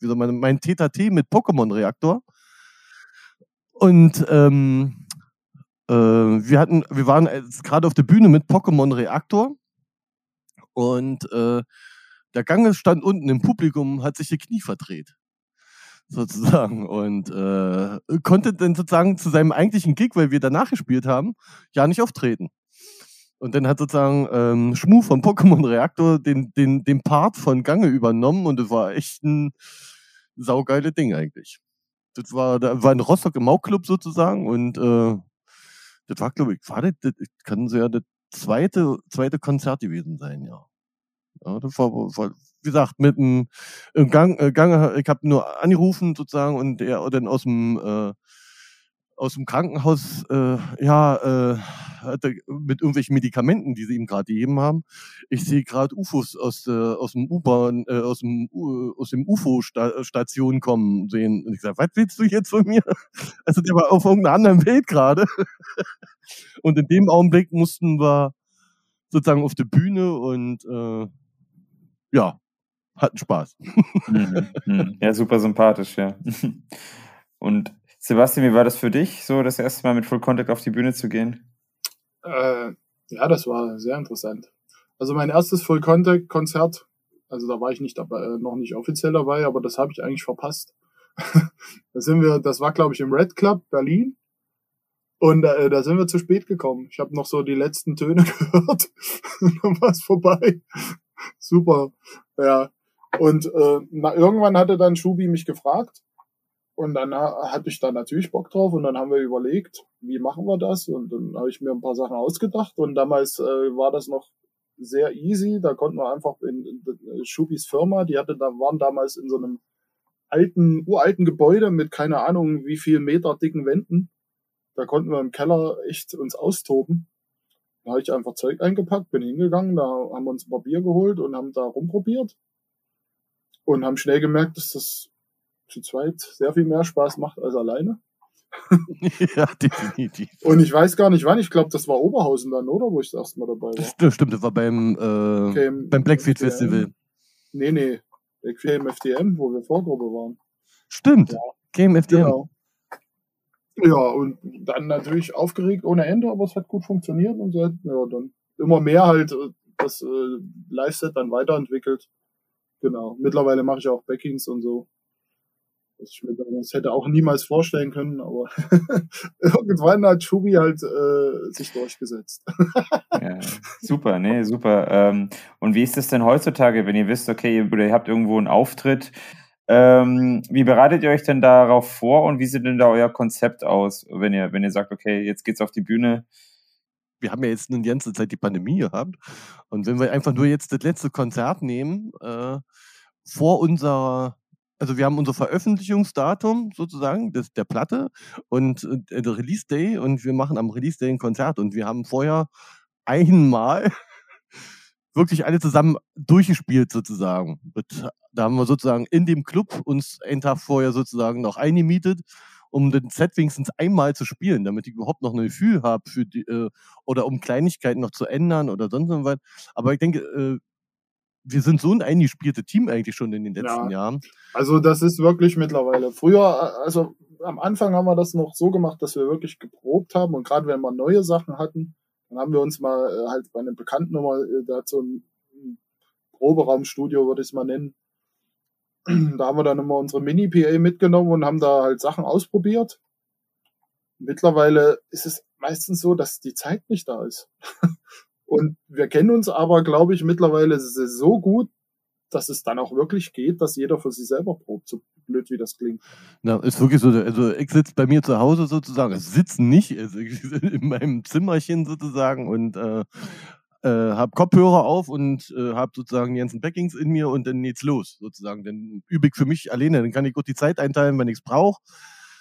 wie soll man, mein TTT mit Pokémon-Reaktor. Und ähm, äh, wir hatten, wir waren gerade auf der Bühne mit Pokémon Reaktor und äh, der Gange stand unten im Publikum, hat sich die Knie verdreht. Sozusagen. Und äh, konnte dann sozusagen zu seinem eigentlichen Gig, weil wir danach gespielt haben, ja nicht auftreten. Und dann hat sozusagen ähm, Schmu von Pokémon Reaktor den, den, den Part von Gange übernommen und das war echt ein saugeile Ding eigentlich. Das war, da war ein Rostock im Maukclub sozusagen und äh, das war, glaube ich, war das, das kann so ja das zweite, zweite Konzert gewesen sein, ja. Ja, wie gesagt, mit einem Gang, äh, Gang ich habe nur angerufen sozusagen und er dann aus dem äh, aus dem Krankenhaus äh, ja äh, mit irgendwelchen Medikamenten, die sie ihm gerade gegeben haben. Ich sehe gerade UFOs aus äh, aus dem U-Bahn äh, aus dem uh, aus dem UFO-Station kommen sehen und ich sage, was willst du jetzt von mir? Also der war auf irgendeiner anderen Welt gerade. und in dem Augenblick mussten wir sozusagen auf der Bühne und äh, ja, hatten Spaß.
Mhm, mhm. ja, super sympathisch, ja. Und Sebastian, wie war das für dich, so das erste Mal mit Full Contact auf die Bühne zu gehen?
Äh, ja, das war sehr interessant. Also mein erstes Full Contact Konzert, also da war ich nicht dabei, äh, noch nicht offiziell dabei, aber das habe ich eigentlich verpasst. da sind wir, das war glaube ich im Red Club Berlin. Und äh, da sind wir zu spät gekommen. Ich habe noch so die letzten Töne gehört und dann war es vorbei. Super. Ja. Und äh, na, irgendwann hatte dann Schubi mich gefragt. Und dann hatte ich da natürlich Bock drauf und dann haben wir überlegt, wie machen wir das? Und dann habe ich mir ein paar Sachen ausgedacht und damals äh, war das noch sehr easy. Da konnten wir einfach in, in Schubis Firma, die hatte da waren damals in so einem alten, uralten Gebäude mit keine Ahnung wie viel Meter dicken Wänden. Da konnten wir im Keller echt uns austoben. Da habe ich einfach Zeug eingepackt, bin hingegangen, da haben wir uns ein paar Bier geholt und haben da rumprobiert. Und haben schnell gemerkt, dass das zu zweit sehr viel mehr Spaß macht als alleine.
ja, definitiv.
Und ich weiß gar nicht wann, ich glaube, das war Oberhausen dann, oder? Wo ich das erste Mal dabei war.
Das stimmt, das war beim, äh, okay, beim Blackfeet FDM. Festival.
Nee, nee. Game FDM, wo wir Vorgruppe waren.
Stimmt. Ja. Game FDM. Genau.
Ja, und dann natürlich aufgeregt ohne Ende, aber es hat gut funktioniert und seit, ja, dann immer mehr halt äh, das äh, Live-Set dann weiterentwickelt. Genau. Mittlerweile mache ich auch Backings und so. Was ich mir das hätte auch niemals vorstellen können, aber irgendwann hat Schubi halt äh, sich durchgesetzt.
ja, super, nee, super. Ähm, und wie ist es denn heutzutage, wenn ihr wisst, okay, ihr habt irgendwo einen Auftritt, ähm, wie bereitet ihr euch denn darauf vor und wie sieht denn da euer Konzept aus, wenn ihr, wenn ihr sagt, okay, jetzt geht's auf die Bühne?
Wir haben ja jetzt eine ganze Zeit die Pandemie gehabt. Und wenn wir einfach nur jetzt das letzte Konzert nehmen, äh, vor unserer also wir haben unser Veröffentlichungsdatum sozusagen des, der Platte und äh, der Release Day und wir machen am Release Day ein Konzert und wir haben vorher einmal wirklich alle zusammen durchgespielt sozusagen. Da haben wir sozusagen in dem Club uns einen Tag vorher sozusagen noch eingemietet, um den Set wenigstens einmal zu spielen, damit ich überhaupt noch ein Gefühl habe für die, äh, oder um Kleinigkeiten noch zu ändern oder sonst was. Aber ich denke, äh, wir sind so ein eingespieltes Team eigentlich schon in den letzten ja. Jahren.
Also das ist wirklich mittlerweile. Früher, also am Anfang haben wir das noch so gemacht, dass wir wirklich geprobt haben und gerade wenn wir neue Sachen hatten, dann haben wir uns mal äh, halt bei einem Bekannten nochmal, äh, da so ein, ein Proberaumstudio, würde ich es mal nennen. Da haben wir dann immer unsere Mini-PA mitgenommen und haben da halt Sachen ausprobiert. Mittlerweile ist es meistens so, dass die Zeit nicht da ist. Und wir kennen uns aber, glaube ich, mittlerweile so gut, dass es dann auch wirklich geht, dass jeder für sich selber probt, so blöd wie das klingt.
Na, ist wirklich so, also ich sitze bei mir zu Hause sozusagen, also sitzen nicht, also in meinem Zimmerchen sozusagen und äh, äh, habe Kopfhörer auf und äh, habe sozusagen die ganzen Backings in mir und dann geht's los sozusagen. Dann übe ich für mich alleine, dann kann ich gut die Zeit einteilen, wenn ich es brauche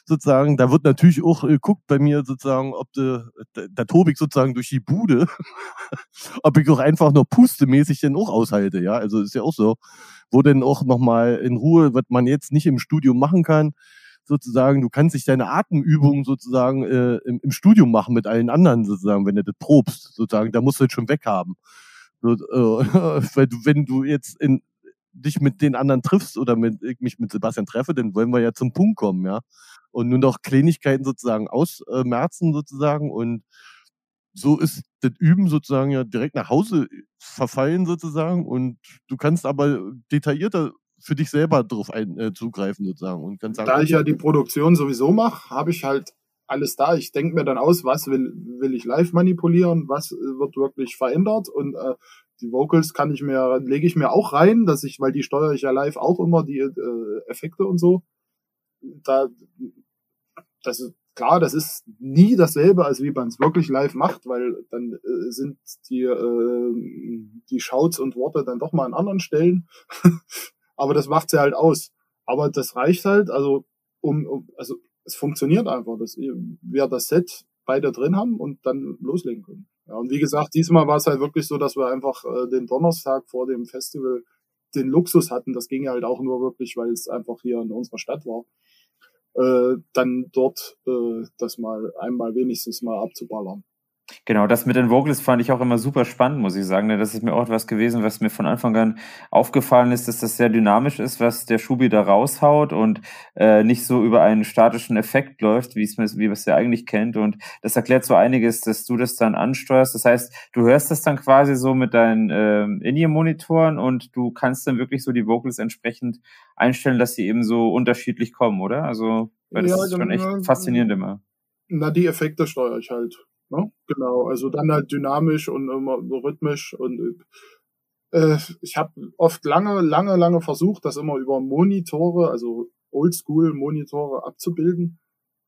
sozusagen, da wird natürlich auch äh, geguckt bei mir sozusagen, ob de, da, da ich sozusagen durch die Bude, ob ich auch einfach nur pustemäßig denn auch aushalte, ja, also ist ja auch so, wo denn auch nochmal in Ruhe, was man jetzt nicht im Studium machen kann, sozusagen, du kannst dich deine Atemübungen sozusagen äh, im, im Studium machen mit allen anderen sozusagen, wenn du das probst, sozusagen, da musst du jetzt schon weghaben. So, äh, weil du, wenn du jetzt in, dich mit den anderen triffst oder mit, ich mich mit Sebastian treffe, dann wollen wir ja zum Punkt kommen, ja und nur noch Kleinigkeiten sozusagen ausmerzen sozusagen und so ist das Üben sozusagen ja direkt nach Hause verfallen sozusagen und du kannst aber detaillierter für dich selber drauf ein, äh, zugreifen sozusagen und kannst
sagen, da ich ja die Produktion sowieso mache, habe ich halt alles da. Ich denke mir dann aus, was will, will ich live manipulieren, was wird wirklich verändert und äh, die Vocals kann ich mir, lege ich mir auch rein, dass ich, weil die steuere ich ja live auch immer, die äh, Effekte und so da, das ist klar, das ist nie dasselbe, als wie man es wirklich live macht, weil dann äh, sind die, äh, die Shouts und Worte dann doch mal an anderen Stellen. Aber das macht sie halt aus. Aber das reicht halt, also um, um also es funktioniert einfach, dass wir das Set beide drin haben und dann loslegen können. Ja, und wie gesagt, diesmal war es halt wirklich so, dass wir einfach äh, den Donnerstag vor dem Festival den Luxus hatten. Das ging halt auch nur wirklich, weil es einfach hier in unserer Stadt war äh, dann dort äh, das mal einmal wenigstens mal abzuballern.
Genau, das mit den Vocals fand ich auch immer super spannend, muss ich sagen. Das ist mir auch etwas gewesen, was mir von Anfang an aufgefallen ist, dass das sehr dynamisch ist, was der Schubi da raushaut und äh, nicht so über einen statischen Effekt läuft, wie es wie man es ja eigentlich kennt. Und das erklärt so einiges, dass du das dann ansteuerst. Das heißt, du hörst das dann quasi so mit deinen äh, In-Ear-Monitoren und du kannst dann wirklich so die Vocals entsprechend einstellen, dass sie eben so unterschiedlich kommen, oder? Also, weil das ja, ist schon echt faszinierend immer.
Na, die Effekte steuere ich halt. Ne? Genau, also dann halt dynamisch und immer rhythmisch und äh, ich habe oft lange, lange, lange versucht, das immer über Monitore, also Oldschool-Monitore abzubilden.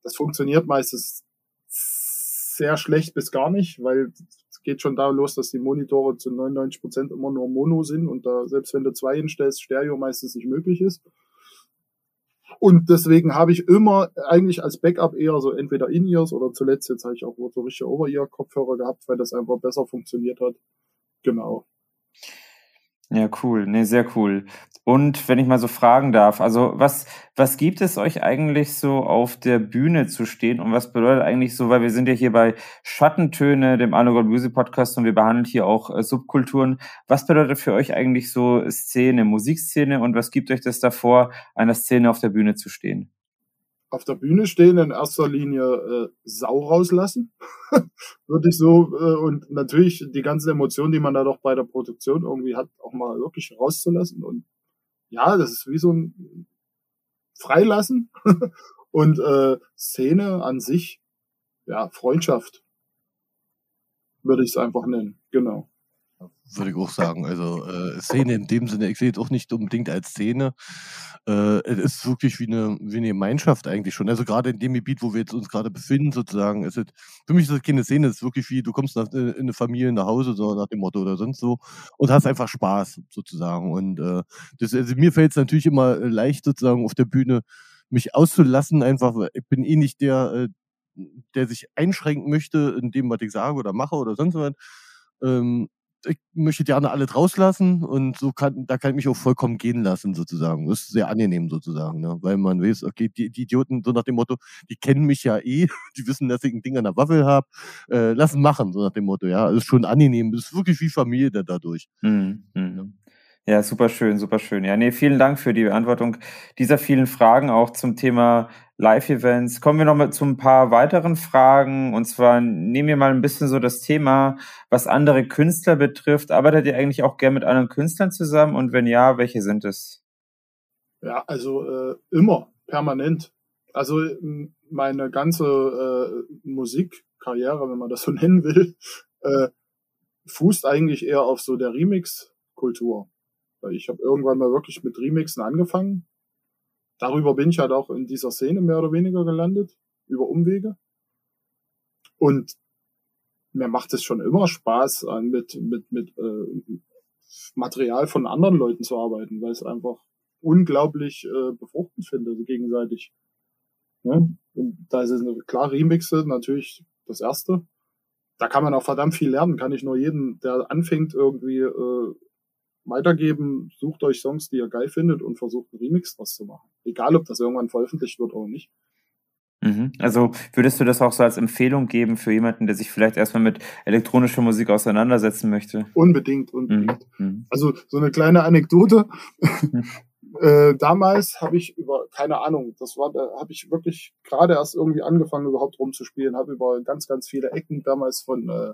Das funktioniert meistens sehr schlecht bis gar nicht, weil es geht schon da los, dass die Monitore zu 99 Prozent immer nur Mono sind und da, selbst wenn du zwei hinstellst, Stereo meistens nicht möglich ist. Und deswegen habe ich immer eigentlich als Backup eher so entweder In-Ears oder zuletzt jetzt habe ich auch so richtige Over-Ear-Kopfhörer gehabt, weil das einfach besser funktioniert hat. Genau.
Ja, cool. Nee, sehr cool. Und wenn ich mal so fragen darf, also was, was gibt es euch eigentlich so auf der Bühne zu stehen und was bedeutet eigentlich so, weil wir sind ja hier bei Schattentöne, dem Underground Music Podcast und wir behandeln hier auch äh, Subkulturen. Was bedeutet für euch eigentlich so Szene, Musikszene und was gibt euch das davor, einer Szene auf der Bühne zu stehen?
Auf der Bühne stehen, in erster Linie äh, Sau rauslassen, würde ich so, äh, und natürlich die ganzen Emotionen, die man da doch bei der Produktion irgendwie hat, auch mal wirklich rauszulassen. Und ja, das ist wie so ein Freilassen und äh, Szene an sich, ja, Freundschaft, würde ich es einfach nennen, genau.
Würde ich auch sagen. Also äh, Szene in dem Sinne, ich sehe es auch nicht unbedingt als Szene. Äh, es ist wirklich wie eine, wie eine Gemeinschaft eigentlich schon. Also gerade in dem Gebiet, wo wir jetzt uns gerade befinden, sozusagen, ist es, für mich ist es keine Szene, es ist wirklich wie, du kommst nach, in eine Familie nach Hause, so nach dem Motto oder sonst so, und hast einfach Spaß, sozusagen. Und äh, das, also mir fällt es natürlich immer leicht, sozusagen auf der Bühne mich auszulassen, einfach, ich bin eh nicht der, äh, der sich einschränken möchte in dem, was ich sage oder mache oder sonst was. Ähm, ich möchte gerne alle rauslassen und so kann, da kann ich mich auch vollkommen gehen lassen, sozusagen. Das ist sehr angenehm, sozusagen, ne? weil man weiß, okay, die, die Idioten, so nach dem Motto, die kennen mich ja eh, die wissen, dass ich ein Ding an der Waffel habe, äh, lassen machen, so nach dem Motto, ja. Das ist schon angenehm, das ist wirklich wie Familie da dadurch. Mhm.
Mhm. Ja, super schön, super schön. Ja, nee, vielen Dank für die Beantwortung dieser vielen Fragen auch zum Thema Live-Events. Kommen wir noch mal zu ein paar weiteren Fragen. Und zwar nehmen wir mal ein bisschen so das Thema, was andere Künstler betrifft. Arbeitet ihr eigentlich auch gern mit anderen Künstlern zusammen? Und wenn ja, welche sind es?
Ja, also äh, immer, permanent. Also meine ganze äh, Musikkarriere, wenn man das so nennen will, äh, fußt eigentlich eher auf so der Remix-Kultur. Ich habe irgendwann mal wirklich mit Remixen angefangen. Darüber bin ich halt auch in dieser Szene mehr oder weniger gelandet, über Umwege. Und mir macht es schon immer Spaß, mit, mit, mit äh, Material von anderen Leuten zu arbeiten, weil es einfach unglaublich äh, befruchtend finde, gegenseitig. Ja? Und da ist es klar, Remixe natürlich das erste. Da kann man auch verdammt viel lernen, kann ich nur jeden, der anfängt, irgendwie äh, weitergeben, sucht euch Songs, die ihr geil findet und versucht einen Remix draus zu machen. Egal, ob das irgendwann veröffentlicht wird oder nicht.
Mhm. Also würdest du das auch so als Empfehlung geben für jemanden, der sich vielleicht erstmal mit elektronischer Musik auseinandersetzen möchte?
Unbedingt, unbedingt. Mhm. mhm. Also so eine kleine Anekdote. Mhm. äh, damals habe ich über, keine Ahnung, das war, da habe ich wirklich gerade erst irgendwie angefangen, überhaupt rumzuspielen, habe über ganz, ganz viele Ecken damals von äh,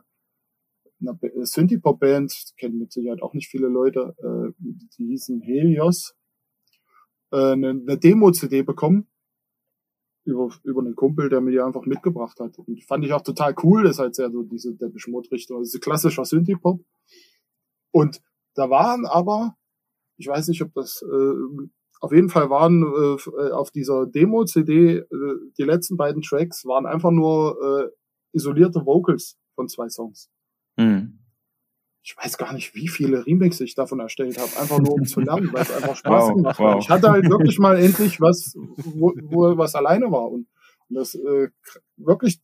einer Synthie-Pop-Band, kennen mit Sicherheit auch nicht viele Leute, äh, die hießen Helios, äh, eine, eine Demo-CD bekommen über, über einen Kumpel, der mir die einfach mitgebracht hat. Und fand ich auch total cool, das ist halt sehr so diese der Mode-Richtung, also klassischer Synthie-Pop. Und da waren aber, ich weiß nicht, ob das, äh, auf jeden Fall waren äh, auf dieser Demo-CD, äh, die letzten beiden Tracks waren einfach nur äh, isolierte Vocals von zwei Songs. Mhm. Ich weiß gar nicht, wie viele Remakes ich davon erstellt habe, einfach nur um zu lernen, weil es einfach Spaß wow, gemacht wow. hat. Ich hatte halt wirklich mal endlich was, wo, wo was alleine war. Und, und das äh, wirklich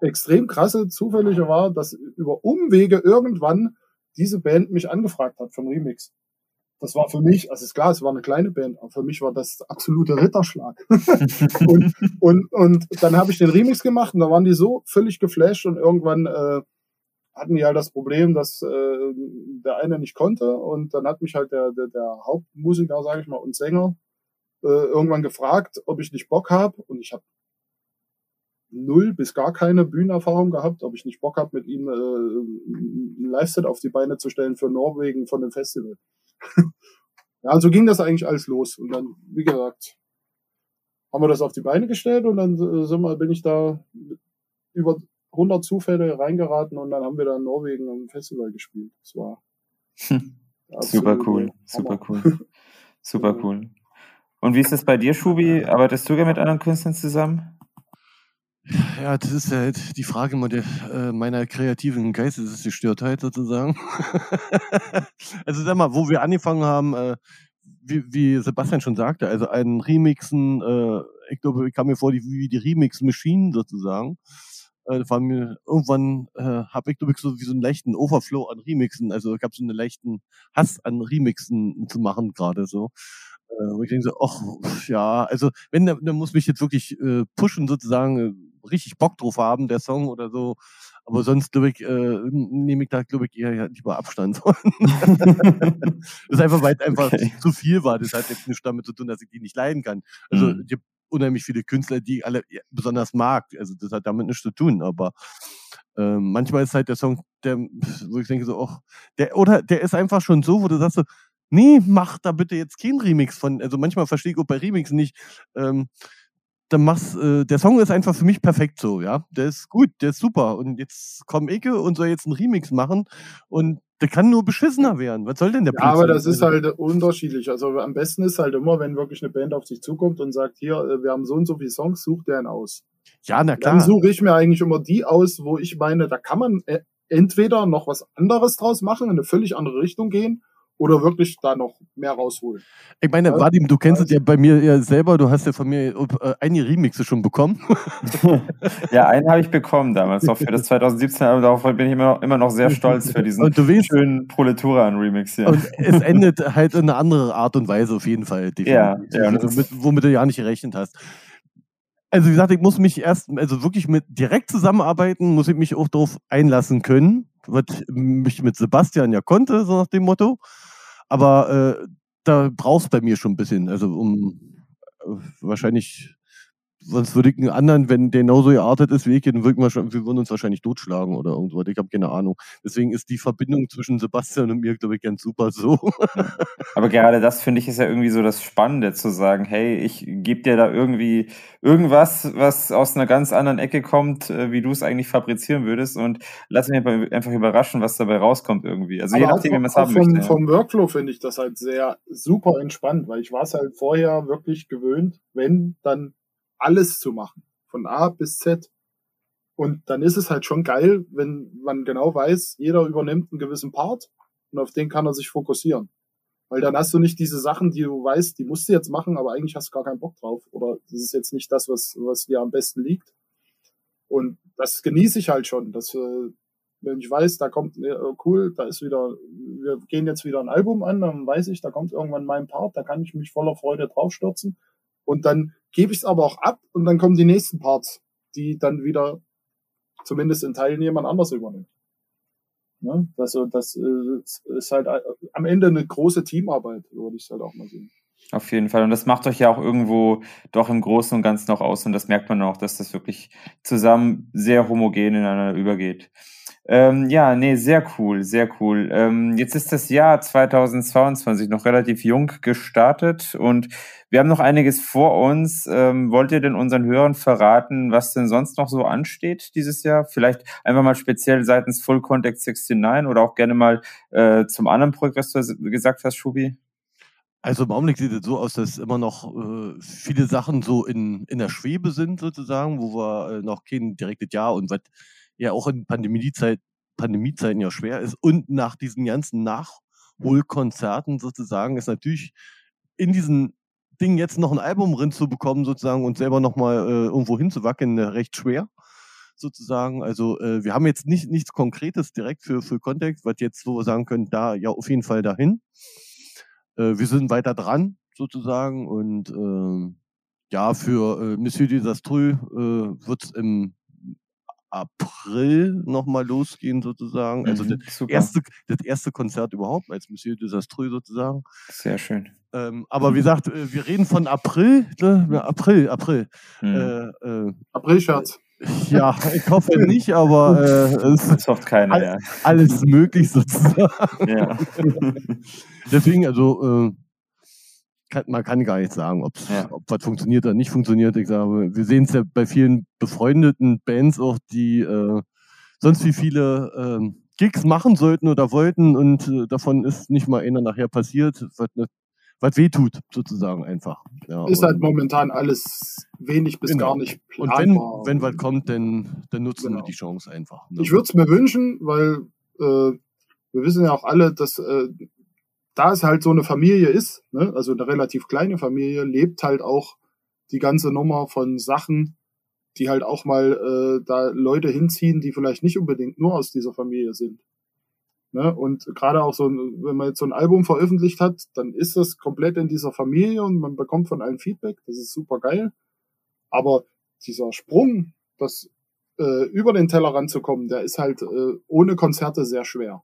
extrem krasse Zufällige war, dass über Umwege irgendwann diese Band mich angefragt hat vom Remix. Das war für mich, also ist klar, es war eine kleine Band, aber für mich war das absolute Ritterschlag. und, und, und dann habe ich den Remix gemacht und da waren die so völlig geflasht und irgendwann äh, hatten die halt das Problem, dass äh, der eine nicht konnte. Und dann hat mich halt der, der, der Hauptmusiker, sage ich mal, und Sänger äh, irgendwann gefragt, ob ich nicht Bock habe und ich habe null bis gar keine Bühnenerfahrung gehabt, ob ich nicht Bock habe, mit ihm äh, ein Live-Set auf die Beine zu stellen für Norwegen von dem Festival. ja, also ging das eigentlich alles los. Und dann, wie gesagt, haben wir das auf die Beine gestellt und dann äh, sind wir, bin ich da über 100 Zufälle reingeraten und dann haben wir da in Norwegen am Festival gespielt. Das war
super cool, super cool, super cool. Und wie ist es bei dir, Schubi? Arbeitest du gerne mit anderen Künstlern zusammen?
Ja, das ist ja halt die Frage äh, meiner kreativen Geistesgestörtheit sozusagen. also sag mal, wo wir angefangen haben, äh, wie, wie Sebastian schon sagte, also ein Remixen, äh, ich glaube, ich kam mir vor, die, wie die Remix-Maschinen sozusagen. Äh, war mir, irgendwann äh, habe ich, glaube ich, so wie so einen leichten Overflow an Remixen. Also ich habe so einen leichten Hass an Remixen zu machen gerade so. Äh, wo ich denke so, ach, ja, also wenn, dann, dann muss mich jetzt wirklich äh, pushen sozusagen, äh, richtig Bock drauf haben, der Song oder so. Aber sonst, glaube ich, äh, nehme ich da, glaube ich, eher lieber Abstand. das ist einfach, weil es einfach okay. zu viel war. Das hat jetzt nichts damit zu tun, dass ich die nicht leiden kann. Also mhm. Unheimlich viele Künstler, die alle besonders mag. Also das hat damit nichts zu tun, aber äh, manchmal ist halt der Song, der, wo ich denke so, oh, der, oder der ist einfach schon so, wo du sagst so, nee, mach da bitte jetzt kein Remix von. Also manchmal verstehe ich auch bei Remix nicht, ähm, dann machst, äh, der Song ist einfach für mich perfekt so, ja. Der ist gut, der ist super. Und jetzt kommt Ecke und soll jetzt einen Remix machen. Und der kann nur beschissener werden. Was soll denn der
Ja, aber das ist halt unterschiedlich. Also am besten ist halt immer, wenn wirklich eine Band auf dich zukommt und sagt, hier, äh, wir haben so und so viele Songs, such dir einen aus.
Ja, na klar.
Dann suche ich mir eigentlich immer die aus, wo ich meine, da kann man äh, entweder noch was anderes draus machen, in eine völlig andere Richtung gehen, oder wirklich da noch mehr rausholen.
Ich meine, Vadim, du kennst es
also-
ja bei mir ja selber, du hast ja von mir äh, einige Remixe schon bekommen.
Ja, einen habe ich bekommen damals, noch für das 2017 Album. Darauf bin ich immer noch, immer noch sehr stolz für diesen
Und du weißt,
schönen Proletura-Remix hier.
und es endet halt in eine andere Art und Weise auf jeden Fall.
Ja, ja, das-
womit, womit du ja nicht gerechnet hast. Also wie gesagt, ich muss mich erst, also wirklich mit direkt zusammenarbeiten, muss ich mich auch darauf einlassen können, was mich mit Sebastian ja konnte, so nach dem Motto. Aber äh, da brauchst bei mir schon ein bisschen, also um äh, wahrscheinlich, sonst würde ich einen anderen, wenn der genauso geartet ist wie ich, dann würden wir, schon, wir würden uns wahrscheinlich totschlagen oder irgendwas. Ich habe keine Ahnung. Deswegen ist die Verbindung zwischen Sebastian und mir, glaube ich, ganz super so.
Aber gerade das finde ich ist ja irgendwie so das Spannende zu sagen, hey, ich gebe dir da irgendwie irgendwas, was aus einer ganz anderen Ecke kommt, äh, wie du es eigentlich fabrizieren würdest und lass mich einfach- überraschen, was dabei rauskommt irgendwie. Also je
Aber
nachdem, wie man es haben
vom,
möchte.
vom Workflow finde ich das halt sehr super entspannt, weil ich war es halt vorher wirklich gewöhnt, wenn dann alles zu machen, von A bis Z. Und dann ist es halt schon geil, wenn man genau weiß, jeder übernimmt einen gewissen Part und auf den kann er sich fokussieren. Weil dann hast du nicht diese Sachen, die du weißt, die musst du jetzt machen, aber eigentlich hast du gar keinen Bock drauf. Oder das ist jetzt nicht das, was, was dir am besten liegt. Und das genieße ich halt schon, dass äh, wenn ich weiß, da kommt, äh, cool, da ist wieder, wir gehen jetzt wieder ein Album an, dann weiß ich, da kommt irgendwann mein Part, da kann ich mich voller Freude draufstürzen. Und dann gebe ich es aber auch ab und dann kommen die nächsten Parts, die dann wieder zumindest in Teilen jemand anders übernimmt. Ne? Das, das äh, ist halt äh, am Ende eine große Teamarbeit, würde ich halt auch mal sehen.
Auf jeden Fall. Und das macht euch ja auch irgendwo doch im Großen und Ganzen noch aus. Und das merkt man auch, dass das wirklich zusammen sehr homogen ineinander übergeht. Ähm, ja, nee, sehr cool, sehr cool. Ähm, jetzt ist das Jahr 2022 noch relativ jung gestartet und wir haben noch einiges vor uns. Ähm, wollt ihr denn unseren Hörern verraten, was denn sonst noch so ansteht dieses Jahr? Vielleicht einfach mal speziell seitens Full Contact 69 oder auch gerne mal äh, zum anderen Projekt, was du gesagt hast, Schubi?
Also im Augenblick sieht es so aus, dass immer noch äh, viele Sachen so in, in der Schwebe sind, sozusagen, wo wir äh, noch kein direktes Jahr und was ja auch in Pandemiezeit, Pandemiezeiten ja schwer ist. Und nach diesen ganzen Nachholkonzerten sozusagen ist natürlich in diesen Dingen jetzt noch ein Album drin zu bekommen, sozusagen, und selber nochmal äh, irgendwo hinzuwackeln, äh, recht schwer. Sozusagen. Also äh, wir haben jetzt nicht nichts Konkretes direkt für, für Kontext, was jetzt so sagen können, da ja auf jeden Fall dahin äh, wir sind weiter dran sozusagen und ähm, ja, für äh, Monsieur Desastreux äh, wird es im April nochmal losgehen sozusagen. Also
Mhm,
das
super.
erste, das erste Konzert überhaupt als Monsieur Desastreux sozusagen.
Sehr schön.
Ähm, aber wie gesagt, äh, wir reden von April, ne? April, April.
Mhm.
Äh, äh,
April-Scherz.
Ja, ich hoffe nicht, aber äh, es ist
Das hofft keiner,
Al-
ja.
alles möglich sozusagen.
ja.
Deswegen, also, äh, kann, man kann gar nicht sagen, ob's,
Ja.
ob was funktioniert oder nicht funktioniert. Ich sage, wir sehen es ja bei vielen befreundeten Bands auch, die äh, sonst wie viele ähm, Gigs machen sollten oder wollten und äh, davon ist nicht mal einer nachher passiert, was, was weh tut, sozusagen einfach. Ja,
Ist
und,
halt momentan alles wenig bis
Genau.
gar nicht
und
planbar.
wenn, wenn was kommt, dann, dann nutzen
Genau.
wir die Chance einfach. Ne?
Ich würde es mir wünschen, weil äh, wir wissen ja auch alle, dass äh, da es halt so eine Familie ist, ne, also eine relativ kleine Familie, lebt halt auch die ganze Nummer von Sachen, die halt auch mal äh, da Leute hinziehen, die vielleicht nicht unbedingt nur aus dieser Familie sind. Ne? Und gerade auch so, ein- wenn man jetzt so ein Album veröffentlicht hat, dann ist das komplett in dieser Familie und man bekommt von allen Feedback. Das ist super geil. Aber dieser Sprung, das äh, über den Tellerrand zu kommen, der ist halt äh, ohne Konzerte sehr schwer.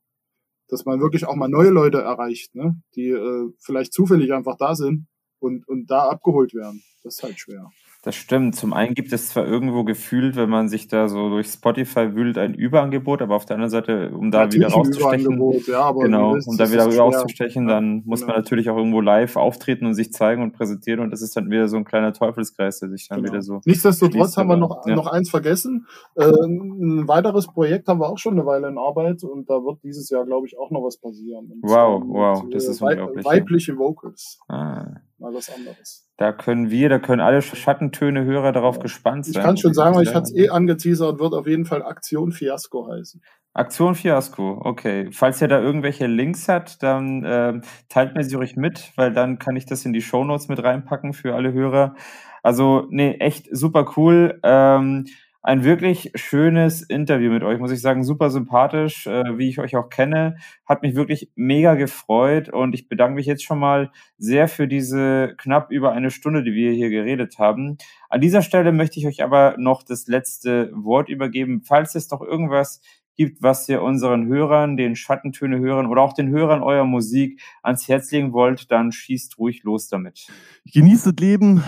Dass man wirklich auch mal neue Leute erreicht, ne? die äh, vielleicht zufällig einfach da sind und, und da abgeholt werden. Das ist halt schwer.
Das stimmt. Zum einen gibt es zwar irgendwo gefühlt, wenn man sich da so durch Spotify wühlt, ein Überangebot, aber auf der anderen Seite, um da
Natürlich
wieder rauszustechen,
ja, aber
genau,
willst
um da wieder
schwer.
rauszustechen, dann muss
genau.
man natürlich auch irgendwo live auftreten und sich zeigen und präsentieren und das ist dann wieder so ein kleiner Teufelskreis, der sich dann
Genau.
wieder so.
Nichtsdestotrotz haben wir noch,
ja.
noch eins vergessen. Äh, ein weiteres Projekt haben wir auch schon eine Weile in Arbeit und da wird dieses Jahr, glaube ich, auch noch was passieren. Und
Wow, wow, das
äh,
ist unglaublich.
Weibliche Vocals.
Ah,
Mal was anderes.
da können wir, da können alle Schattentöne-Hörer darauf
Ja.
gespannt
Ich
sein.
kann schon sagen, ich hatte es eh angeteasert, wird auf jeden Fall Aktion Fiasco heißen.
Aktion Fiasco, okay. Falls ihr da irgendwelche Links habt, dann ähm, teilt mir sie ruhig mit, weil dann kann ich das in die Shownotes mit reinpacken für alle Hörer. Also, nee, echt super cool. Ähm, ein wirklich schönes Interview mit euch, muss ich sagen, super sympathisch, äh, wie ich euch auch kenne. Hat mich wirklich mega gefreut und ich bedanke mich jetzt schon mal sehr für diese knapp über eine Stunde, die wir hier geredet haben. An dieser Stelle möchte ich euch aber noch das letzte Wort übergeben. Falls es doch irgendwas gibt, was ihr unseren Hörern, den Schattentöne-Hörern oder auch den Hörern eurer Musik ans Herz legen wollt, dann schießt ruhig los damit.
Genießt das Leben,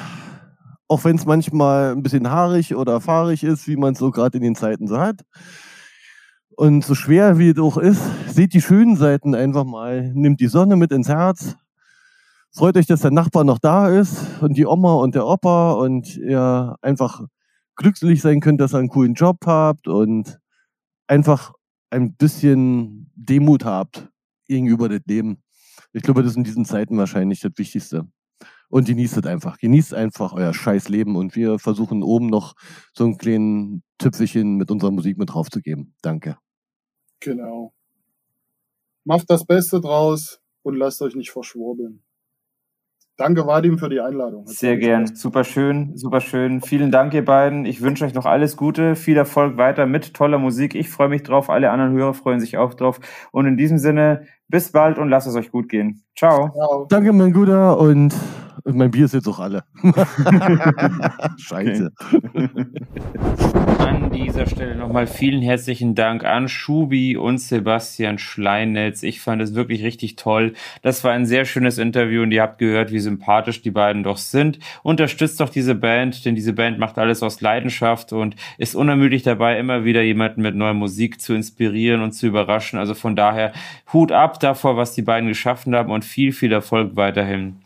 auch wenn es manchmal ein bisschen haarig oder fahrig ist, wie man es so gerade in den Zeiten so hat. Und so schwer wie es auch ist, seht die schönen Seiten einfach mal, nimmt die Sonne mit ins Herz. Freut euch, dass der Nachbar noch da ist und die Oma und der Opa und ihr einfach glücklich sein könnt, dass ihr einen coolen Job habt und einfach ein bisschen Demut habt gegenüber dem Leben. Ich glaube, das ist in diesen Zeiten wahrscheinlich das Wichtigste. Und genießt es einfach. Genießt einfach euer scheiß Leben. Und wir versuchen oben noch so einen kleinen Tüpfelchen mit unserer Musik mit draufzugeben. Danke.
Genau. Macht das Beste draus und lasst euch nicht verschwurbeln. Danke, Vadim, für die Einladung. Hat
Sehr gern.
Spaß
Super schön, super schön. Vielen Dank, ihr beiden. Ich wünsche euch noch alles Gute, viel Erfolg weiter mit toller Musik. Ich freue mich drauf. Alle anderen Hörer freuen sich auch drauf. Und in diesem Sinne, bis bald und lasst es euch gut gehen. Ciao.
Ciao.
Danke, mein Guter. Und mein Bier ist jetzt auch alle. Scheiße.
An dieser Stelle nochmal vielen herzlichen Dank an Schubi und Sebastian Schleinetz. Ich fand es wirklich richtig toll. Das war ein sehr schönes Interview und ihr habt gehört, wie sympathisch die beiden doch sind. Unterstützt doch diese Band, denn diese Band macht alles aus Leidenschaft und ist unermüdlich dabei, immer wieder jemanden mit neuer Musik zu inspirieren und zu überraschen. Also von daher Hut ab davor, was die beiden geschaffen haben und viel, viel Erfolg weiterhin.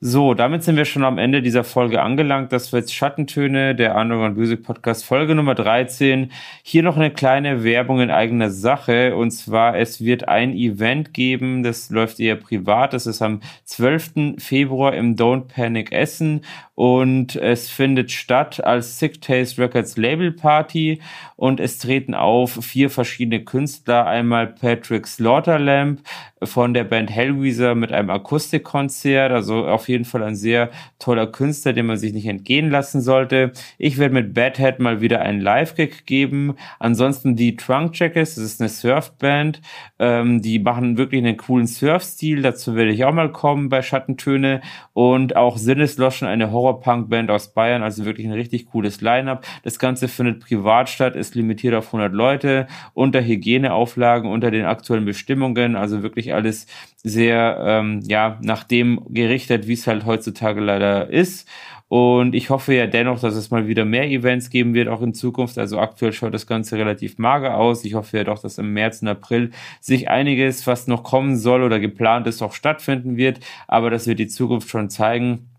So, damit sind wir schon am Ende dieser Folge angelangt. Das jetzt Schattentöne, der Underground Music Podcast, Folge Nummer 13. Hier noch eine kleine Werbung in eigener Sache. Und zwar, es wird ein Event geben, das läuft eher privat. Das ist am 12. Februar im Don't Panic Essen. Und es findet statt als Sick Taste Records Label Party. Und es treten auf vier verschiedene Künstler. Einmal Patrick Slaughterlamp von der Band Hellweezer mit einem Akustikkonzert. Also auf jeden Fall ein sehr toller Künstler, den man sich nicht entgehen lassen sollte. Ich werde mit Badhead mal wieder einen Live-Gig geben. Ansonsten die Trunk Jackets, das ist eine Surfband. Ähm, die machen wirklich einen coolen Surfstil. Dazu werde ich auch mal kommen bei Schattentöne. Und auch Sinnesloschen, eine Horror-Punk-Band aus Bayern. Also wirklich ein richtig cooles Line-Up. Das Ganze findet privat statt, limitiert auf 100 Leute, unter Hygieneauflagen, unter den aktuellen Bestimmungen. Also wirklich alles sehr, ähm, ja, nach dem gerichtet, wie es halt heutzutage leider ist. Und ich hoffe ja dennoch, dass es mal wieder mehr Events geben wird, auch in Zukunft. Also aktuell schaut das Ganze relativ mager aus. Ich hoffe ja doch, dass im März und April sich einiges, was noch kommen soll oder geplant ist, auch stattfinden wird. Aber das wird die Zukunft schon zeigen.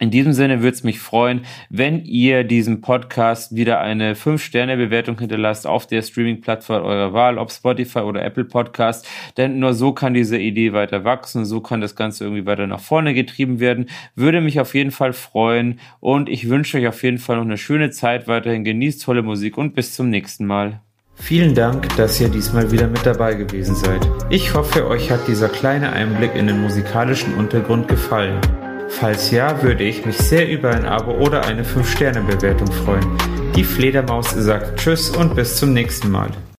In diesem Sinne würde es mich freuen, wenn ihr diesem Podcast wieder eine 5-Sterne-Bewertung hinterlasst auf der Streaming-Plattform eurer Wahl, ob Spotify oder Apple Podcast. Denn nur so kann diese Idee weiter wachsen, so kann das Ganze irgendwie weiter nach vorne getrieben werden. Würde mich auf jeden Fall freuen und ich wünsche euch auf jeden Fall noch eine schöne Zeit weiterhin. Genießt tolle Musik und bis zum nächsten Mal.
Vielen Dank, dass ihr diesmal wieder mit dabei gewesen seid. Ich hoffe, euch hat dieser kleine Einblick in den musikalischen Untergrund gefallen. Falls ja, würde ich mich sehr über ein Abo oder eine 5-Sterne-Bewertung freuen. Die Fledermaus sagt Tschüss und bis zum nächsten Mal.